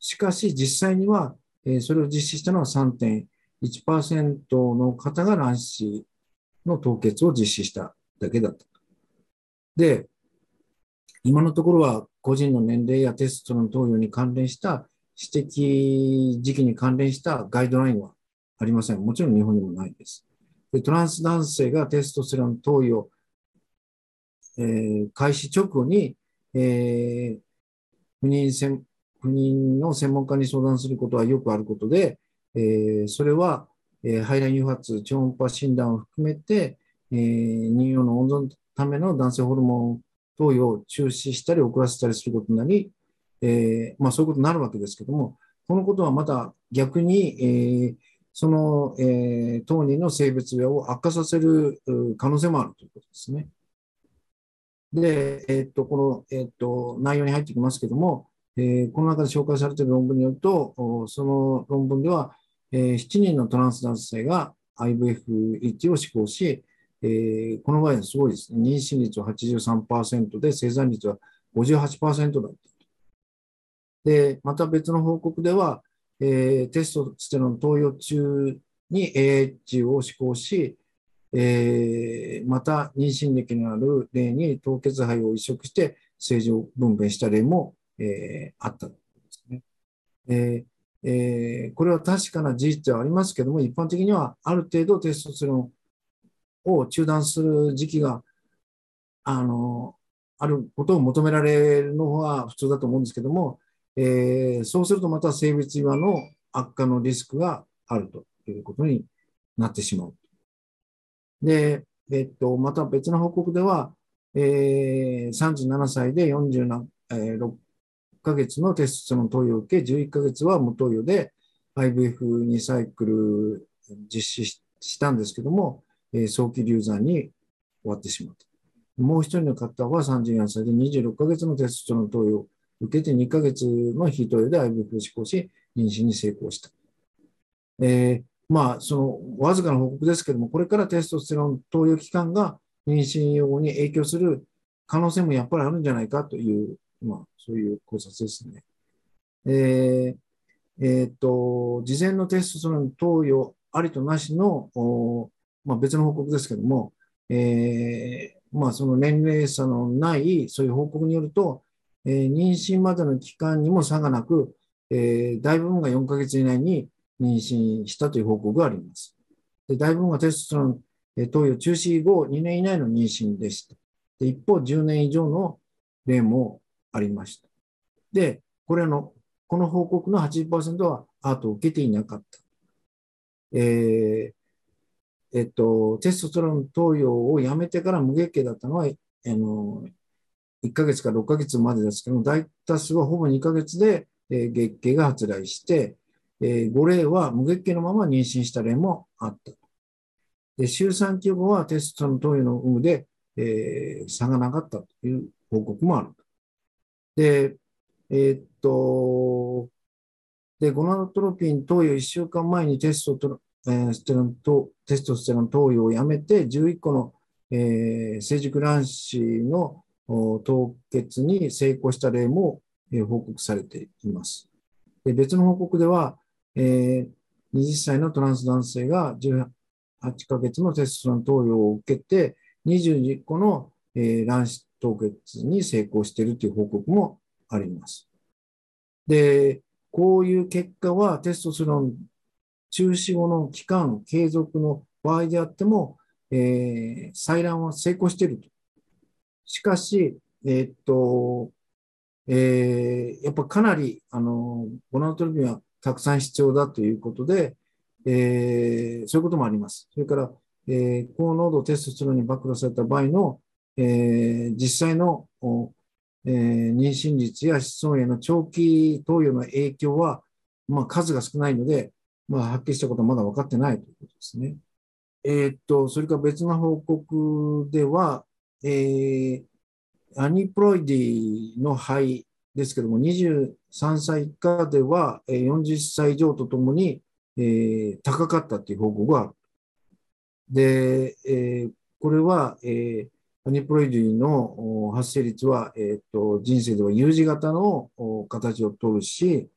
しかし実際には、えーそれを実施したのは3.1%の方が卵子の凍結を実施しただけだった。で、今のところは個人の年齢やテストの投与に関連した指摘時期に関連したガイドラインはありません。もちろん日本にもないです。でトランス男性がテストステロン投与、えー開始直後に、えー不妊不妊の専門家に相談することはよくあることで、えーそれは、えー排卵誘発超音波診断を含めて、えー妊の温存のための男性ホルモン投与を中止したり遅らせたりすることになり、えーまあ、そういうことになるわけですけども、このことはまた逆に、えーその、えー当人の性別を悪化させる可能性もあるということですね。で、えーっと、この、えーっと、内容に入ってきますけども、えこの中で紹介されている論文によると、その論文では、えー7人のトランス男性が IVF1 を施行し、えーこの場合すごいですね。妊娠率は83%で、生産率は58%だった。で、また別の報告では、えーテストステロン投与中に AH を施行し、えーまた妊娠歴のある例に凍結肺を移植して正常分娩した例も、えーあったんですね。えーえーこれは確かな事実ではありますけども、一般的にはある程度テストステロンを中断する時期があのあることを求められるのは普通だと思うんですけども、えーそうするとまた性別違和の悪化のリスクがあるということになってしまう。で、えっと、また別の報告では、えー37歳で46ヶ月のテストステロン投与を受け、11ヶ月は無投与で IVF2 サイクル実施したんですけども、えー早期流産に終わってしまった。もう一人の方は34歳で26ヶ月のテストステロン投与を受けて2ヶ月の非投与で IVF を施行し、妊娠に成功した。えーまあ、そのわずかな報告ですけども、これからテストステロン投与期間が妊娠予後に影響する可能性もやっぱりあるんじゃないかという、まあ、そういう考察ですね。えーえーと、事前のテストステロン投与ありとなしの、まあ、別の報告ですけども、えーまあ、その年齢差のない、そういう報告によると、えー妊娠までの期間にも差がなく、えー大部分が4ヶ月以内に妊娠したという報告があります。で大部分がテストステロンえ投与中止後2年以内の妊娠でした。で一方、10年以上の例もありました。で、これの、この報告の80%はアートを受けていなかった。えーえっと、テストステロン投与をやめてから無月経だったのは、あの、1ヶ月から6ヶ月までですけども、大多数はほぼ2ヶ月で、えー月経が発来して、えー5例は無月経のまま妊娠した例もあった。で、周産期後はテストステロン投与の有無で、えー差がなかったという報告もある。で、えーっと、で、ゴナドトロピン投与1週間前にテストトロえーステロンとテストステロン投与をやめて、11個の、えー成熟卵子の凍結に成功した例も、えー報告されています。で別の報告では、えー20歳のトランス男性が18ヶ月のテストステロン投与を受けて、22個の、えー卵子凍結に成功しているという報告もあります。で、こういう結果はテストステロン中止後の期間継続の場合であっても、えー採卵は成功していると。しかし、えーっと、えーやっぱかなり、あの、ゴナトロピンはたくさん必要だということで、えーそういうこともあります。それから、えー高濃度テストステロンに暴露された場合の、えー実際の、えー妊娠率や子孫への長期投与の影響は、まあ、数が少ないので、まあ、はっきりしたことはまだ分かってないということですね。えーっと、それから別の報告では、えーアニプロイディの肺ですけども、23歳以下では、40歳以上とともに、えー高かったという報告がある。で、えーこれは、えーアニプロイディの発生率は、えーと人生では U 字型の形を取るし、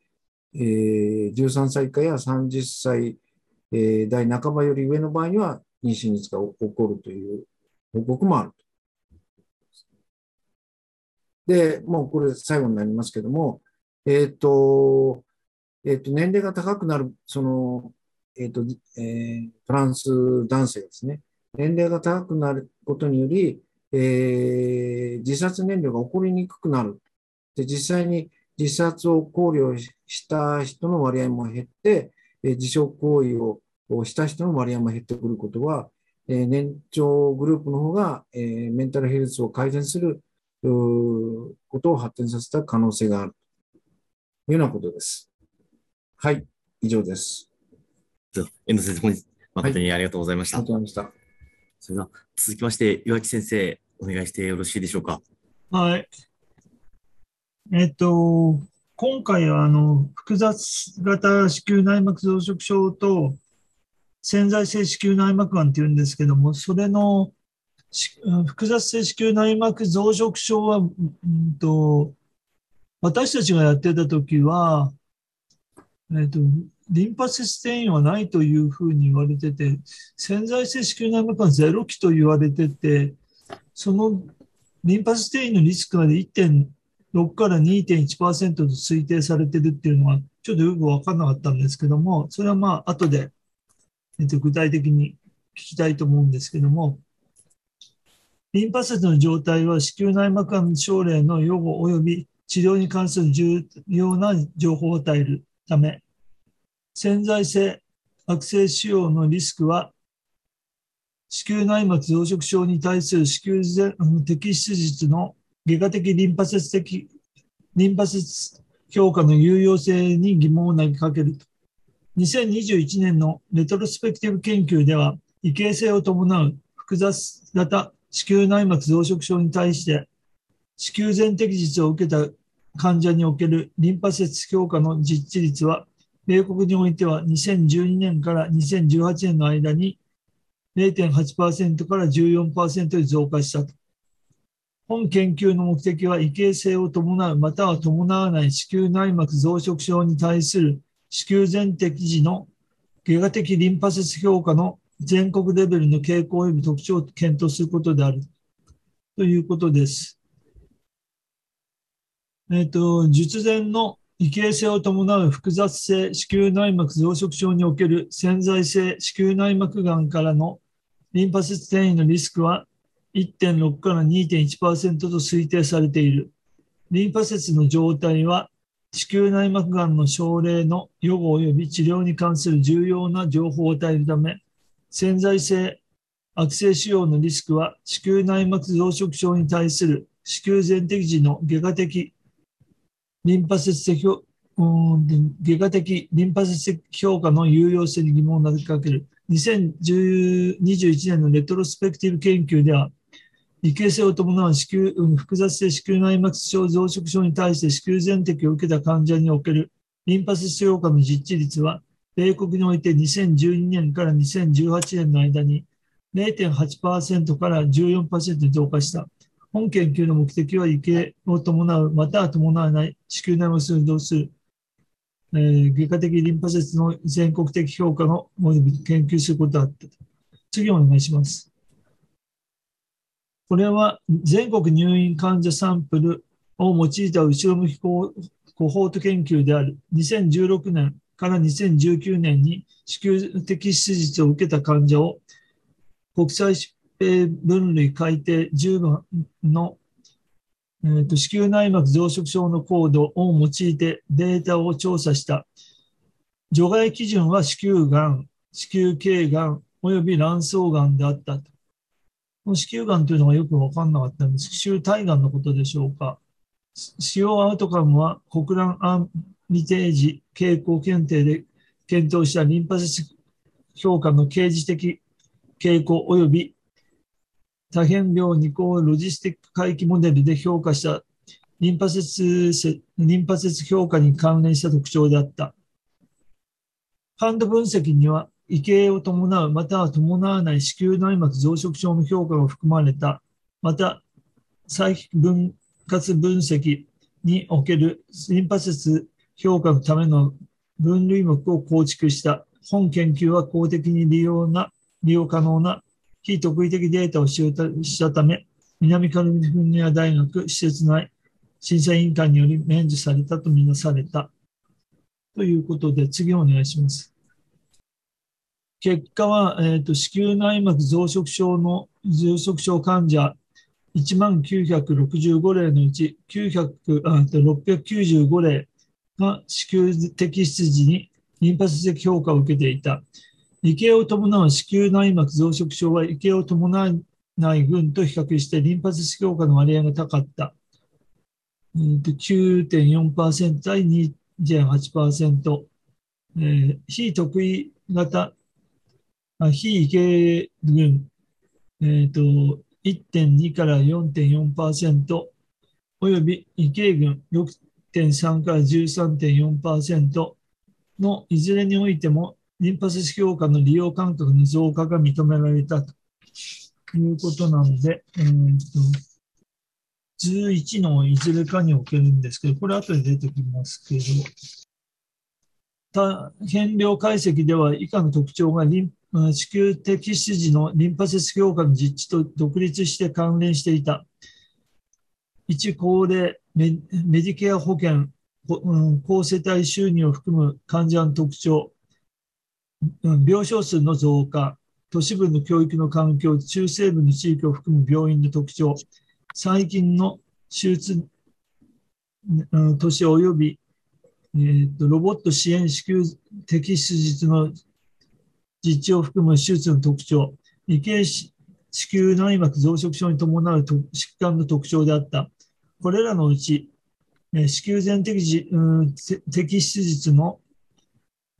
えー13歳以下や30歳、えー代半ばより上の場合には妊娠率が起こるという報告もある。で、もうこれ最後になりますけども、えっ、と、えっ、と、年齢が高くなる、その、えっ、と、えートランス男性ですね。年齢が高くなることにより、えー自殺年齢が起こりにくくなる。で、実際に自殺を考慮した人の割合も減って、えー自傷行為ををした人の割合も減ってくることは、えー年長グループの方が、えーメンタルヘルスを改善することを発展させた可能性があるというようなことです。はい、以上です。遠藤先生、本日誠にありがとうございました。ありがとうございました。それでは続きまして、岩木先生、お願いしてよろしいでしょうか？はい。えっと、今回はあの複雑型子宮内膜増殖症と潜在性子宮内膜がんっていうんですけども、それの複雑性子宮内膜増殖症は、うんと、私たちがやってた時は、えっと、リンパ節転移はないというふうに言われてて、潜在性子宮内膜がゼロ期と言われてて、そのリンパ節転移のリスクが1.6から2.1%と推定されてるっていうのは、ちょっとよく分からなかったんですけども、それはまあ、後で、えっと、具体的に聞きたいと思うんですけども、リンパ節の状態は子宮内膜がん症例の予後及び治療に関する重要な情報を与える。ため、潜在性悪性腫瘍のリスクは子宮内膜増殖症に対する子宮全摘出術の外科的リンパ節的リンパ節評価の有用性に疑問を投げかけると。2021年のレトロスペクティブ研究では、異形性を伴う複雑型子宮内膜増殖症に対して、子宮全摘術を受けた患者におけるリンパ節評価の実地率は、米国においては2012年から2018年の間に0.8%から14%に増加したと。本研究の目的は異形性を伴うまたは伴わない子宮内膜増殖症に対する子宮全摘時の外科的リンパ節評価の全国レベルの傾向及び特徴を検討することであるということです。えっ、と、術前の異形性を伴う複雑性子宮内膜増殖症における潜在性子宮内膜がんからのリンパ節転移のリスクは1.6から2.1%と推定されている。リンパ節の状態は子宮内膜がんの症例の予後及び治療に関する重要な情報を与えるため、潜在性悪性腫瘍のリスクは子宮内膜増殖症に対する子宮全摘時の外科的リンパ節的うん外科的リンパ節評価の有用性に疑問を投げかける。2021年のレトロスペクティブ研究では、異形性を伴う子宮、複雑性子宮内膜症増殖症に対して子宮全摘を受けた患者におけるリンパ節評価の実地率は、米国において2012年から2018年の間に0.8%から14%に増加した。本研究の目的は異形を伴う、または伴わない子宮内膜症を動する、えー外科的リンパ節の全国的評価の及び研究することだった。次お願いします。これは全国入院患者サンプルを用いた後ろ向きココホート研究である2016年から2019年に子宮摘出術を受けた患者を国際疾病分類改定10番の、えーと子宮内膜増殖症のコードを用いてデータを調査した除外基準は子宮がん、子宮頸がんおよび卵巣がんであったと。この子宮がんというのがよく分かんなかったんです。子宮体がんのことでしょうか。使用アウトカムは国乱アンミテージ傾向検定で検討したリンパ節評価の刑事的傾向及び多変量二項ロジスティック回帰モデルで評価したリンパ節リンパ節評価に関連した特徴であった。ハンド分析には異形を伴う、または伴わない子宮内膜増殖症の評価が含まれた、また、再分割分析におけるリンパ節評価のための分類目を構築した本研究は公的に利用な利用可能な非特異的データをしたため、南カリフォルニア大学施設内審査委員会により免除されたとみなされた。ということで、次お願いします。結果は、えーと、子宮内膜増殖症の増殖症患者1万965例のうち900あ695例が子宮摘出時にリンパ節的評価を受けていた。異形を伴う子宮内膜増殖症は異形を伴わない群と比較してリンパ節評価の割合が高かった。9.4%対2.8%、えー、非得意型、非異形群、えーと、1.2から4.4%、および異形群。6.3から13.4%のいずれにおいてもリンパ節評価の利用間隔の増加が認められたということなので、えーと、11のいずれかにおけるんですけど、これ後で出てきますけど、多変量解析では以下の特徴がリン子宮摘出時のリンパ節評価の実地と独立して関連していた。1、高齢メディケア保険、高世帯収入を含む患者の特徴、病床数の増加、都市部の教育の環境、中西部の地域を含む病院の特徴、最近の手術都市及び、えーと、ロボット支援子宮摘出術の実地を含む手術の特徴、異形子宮内膜増殖症に伴う疾患の特徴であった。これらのうち、子宮全摘摘出術の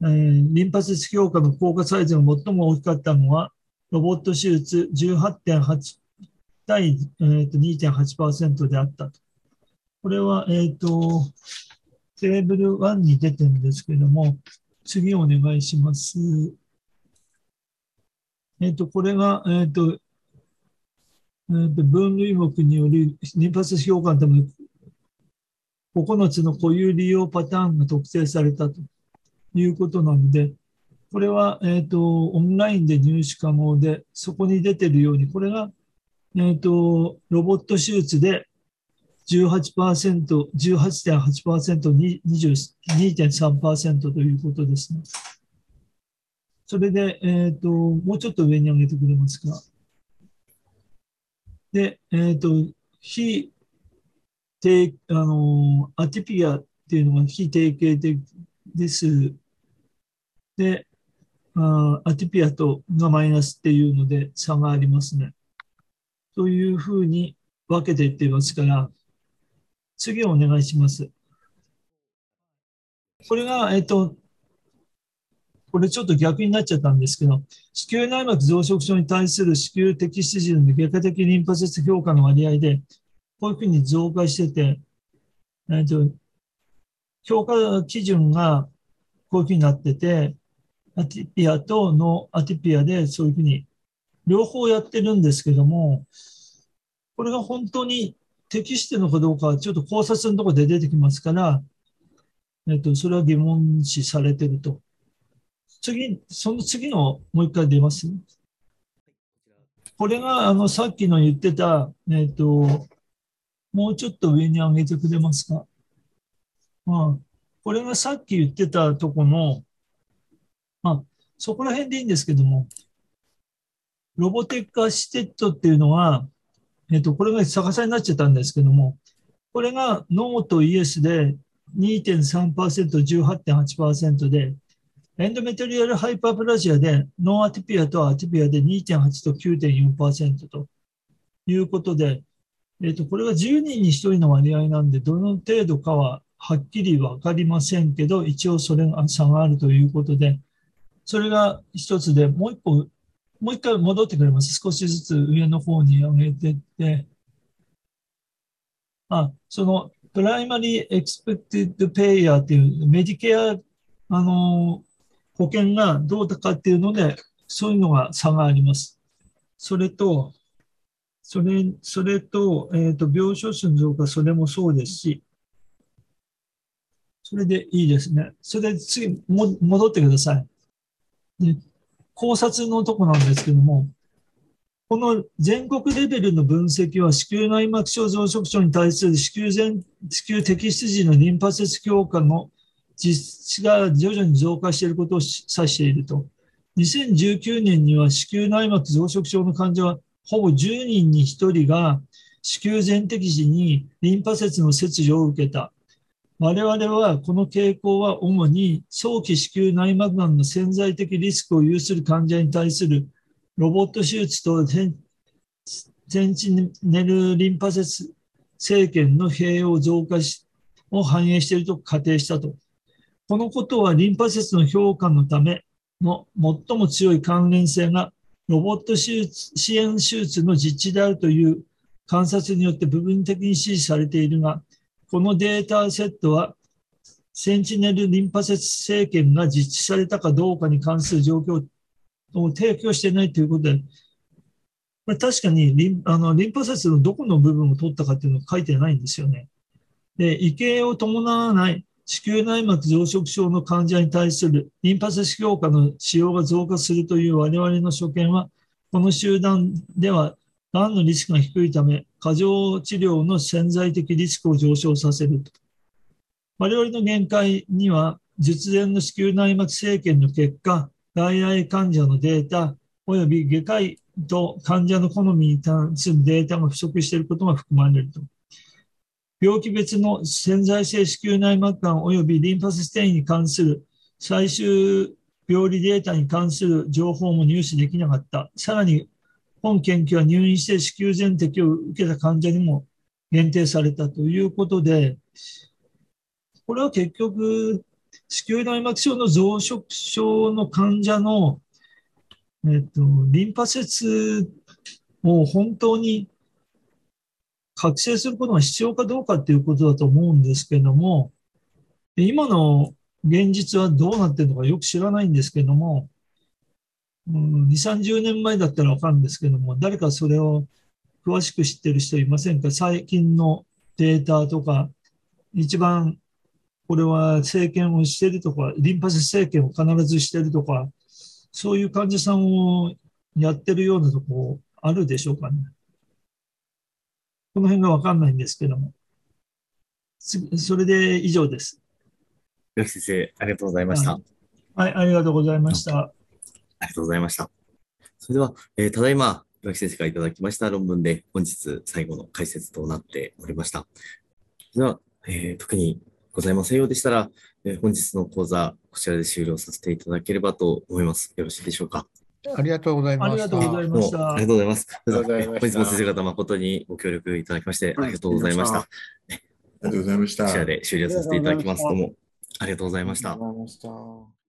えー、リンパ節強化の効果サイズが最も大きかったのは、ロボット手術18.8対、えー、と2.8%であったと。これは、えっ、ー、と、テーブル1に出てるんですけれども、次お願いします。えっ、ー、と、これが、えっ、ー、と、えー、と分類目によるリンパ節評価のため9つの固有利用パターンが特定されたと。いうことなので、これは、えーと、オンラインで入手可能で、そこに出てるように、これが、えーと、ロボット手術で18%、18.8%、22.3%ということですね。それで、えーと、もうちょっと上に上げてくれますか。で、えっ、と、非定あのアティピアっていうのが非定型的です。で、あアティピアとがマイナスっていうので差がありますね。というふうに分けていっていますから、次お願いします。これが、えっと、これちょっと逆になっちゃったんですけど、子宮内膜増殖症に対する子宮摘出時の外科的リンパ節評価の割合で、こういうふうに増加してて、えっと、評価基準がこういうふうになってて、 atypia と no atypia でそういうふうに両方やってるんですけども、これが本当に適してるのかどうかはちょっと考察のところで出てきますから、えっと、それは疑問視されてると。次、その次のもう一回出ます？これがあのさっきの言ってた、えっと、もうちょっと上に上げてくれますか？まあ、これがさっき言ってたとこの、そこら辺でいいんですけども、ロボテックアシテットっていうのは、えっと、これが逆さになっちゃったんですけども、これがノーとイエスで2.3%、18.8%で、 endometrial hyperplasia で no atypia と atypia で2.8と9.4%ということで、えっと、これが10人に1人の割合なんで、どの程度かははっきり分かりませんけど、一応それが差があるということで、それが一つで、もう一個、もう一回戻ってくれます。少しずつ上の方に上げていって、あ、その、 primary expected payer っていうメディケア、あの、保険がどうだかっていうので、そういうのが差があります。それと、それ、それと、えっ、と、病床数の増加、それもそうですし、それでいいですね。それで次、も戻ってください。で考察のとこなんですけども、この全国レベルの分析は、子宮内膜症増殖症に対する子宮全子宮摘出時のリンパ節強化の実質が徐々に増加していることを指していると。2019年には子宮内膜増殖症の患者はほぼ10人に1人が子宮全摘時にリンパ節の切除を受けた。我々はこの傾向は主に早期子宮内膜がんの潜在的リスクを有する患者に対するロボット手術とセンチネルリンパ節生検の併用増加しを反映していると仮定したと。このことはリンパ節の評価のための最も強い関連性がロボット手術支援手術の実地であるという観察によって部分的に支持されているが、このデータセットはセンチネルリンパ節生検が実地されたかどうかに関する状況を提供していないということで、まあ、確かにリンあのリンパ節のどこの部分を取ったかっていうのは書いてないんですよね。で、異形を伴わない子宮内膜増殖症の患者に対するリンパ節強化の使用が増加するという我々の所見は、この集団では、がんのリスクが低いため、過剰治療の潜在的リスクを上昇させると。我々の限界には、術前の子宮内膜生検の結果、外来患者のデータ、および外科医と患者の好みに関するデータが不足していることが含まれると。病気別の潜在性子宮内膜がん及びリンパ節転移に関する最終病理データに関する情報も入手できなかった。さらに、本研究は入院して子宮全摘を受けた患者にも限定されたということで、これは結局、子宮内膜症の増殖症の患者の、えっと、リンパ節を本当に覚醒することが必要かどうかっていうことだと思うんですけども、今の現実はどうなってるのかよく知らないんですけども、うん、2、30年前だったらわかるんですけども、誰かそれを詳しく知ってる人いませんか？最近のデータとか、一番これは政権をしてるとか、リンパ節政権を必ずしてるとか、そういう患者さんをやってるようなとこあるでしょうかね？この辺がわかんないんですけども。それで以上です。岩木先生、ありがとうございました。はい、ありがとうございました。ありがとうございました。それでは、えーただいま、岩木先生からいただきました論文で、本日最後の解説となっておりました。では、えー特にございませんようでしたら、えー本日の講座、こちらで終了させていただければと思います。よろしいでしょうか？ありがとうございました。ありがとうございましたありがとうございます。ありがとうございました本日も先生方誠にご協力いただきまして、ありがとうございました。ありがとうございました。こちらで終了させていただきます。どうもありがとうございましたありがとう。ございました。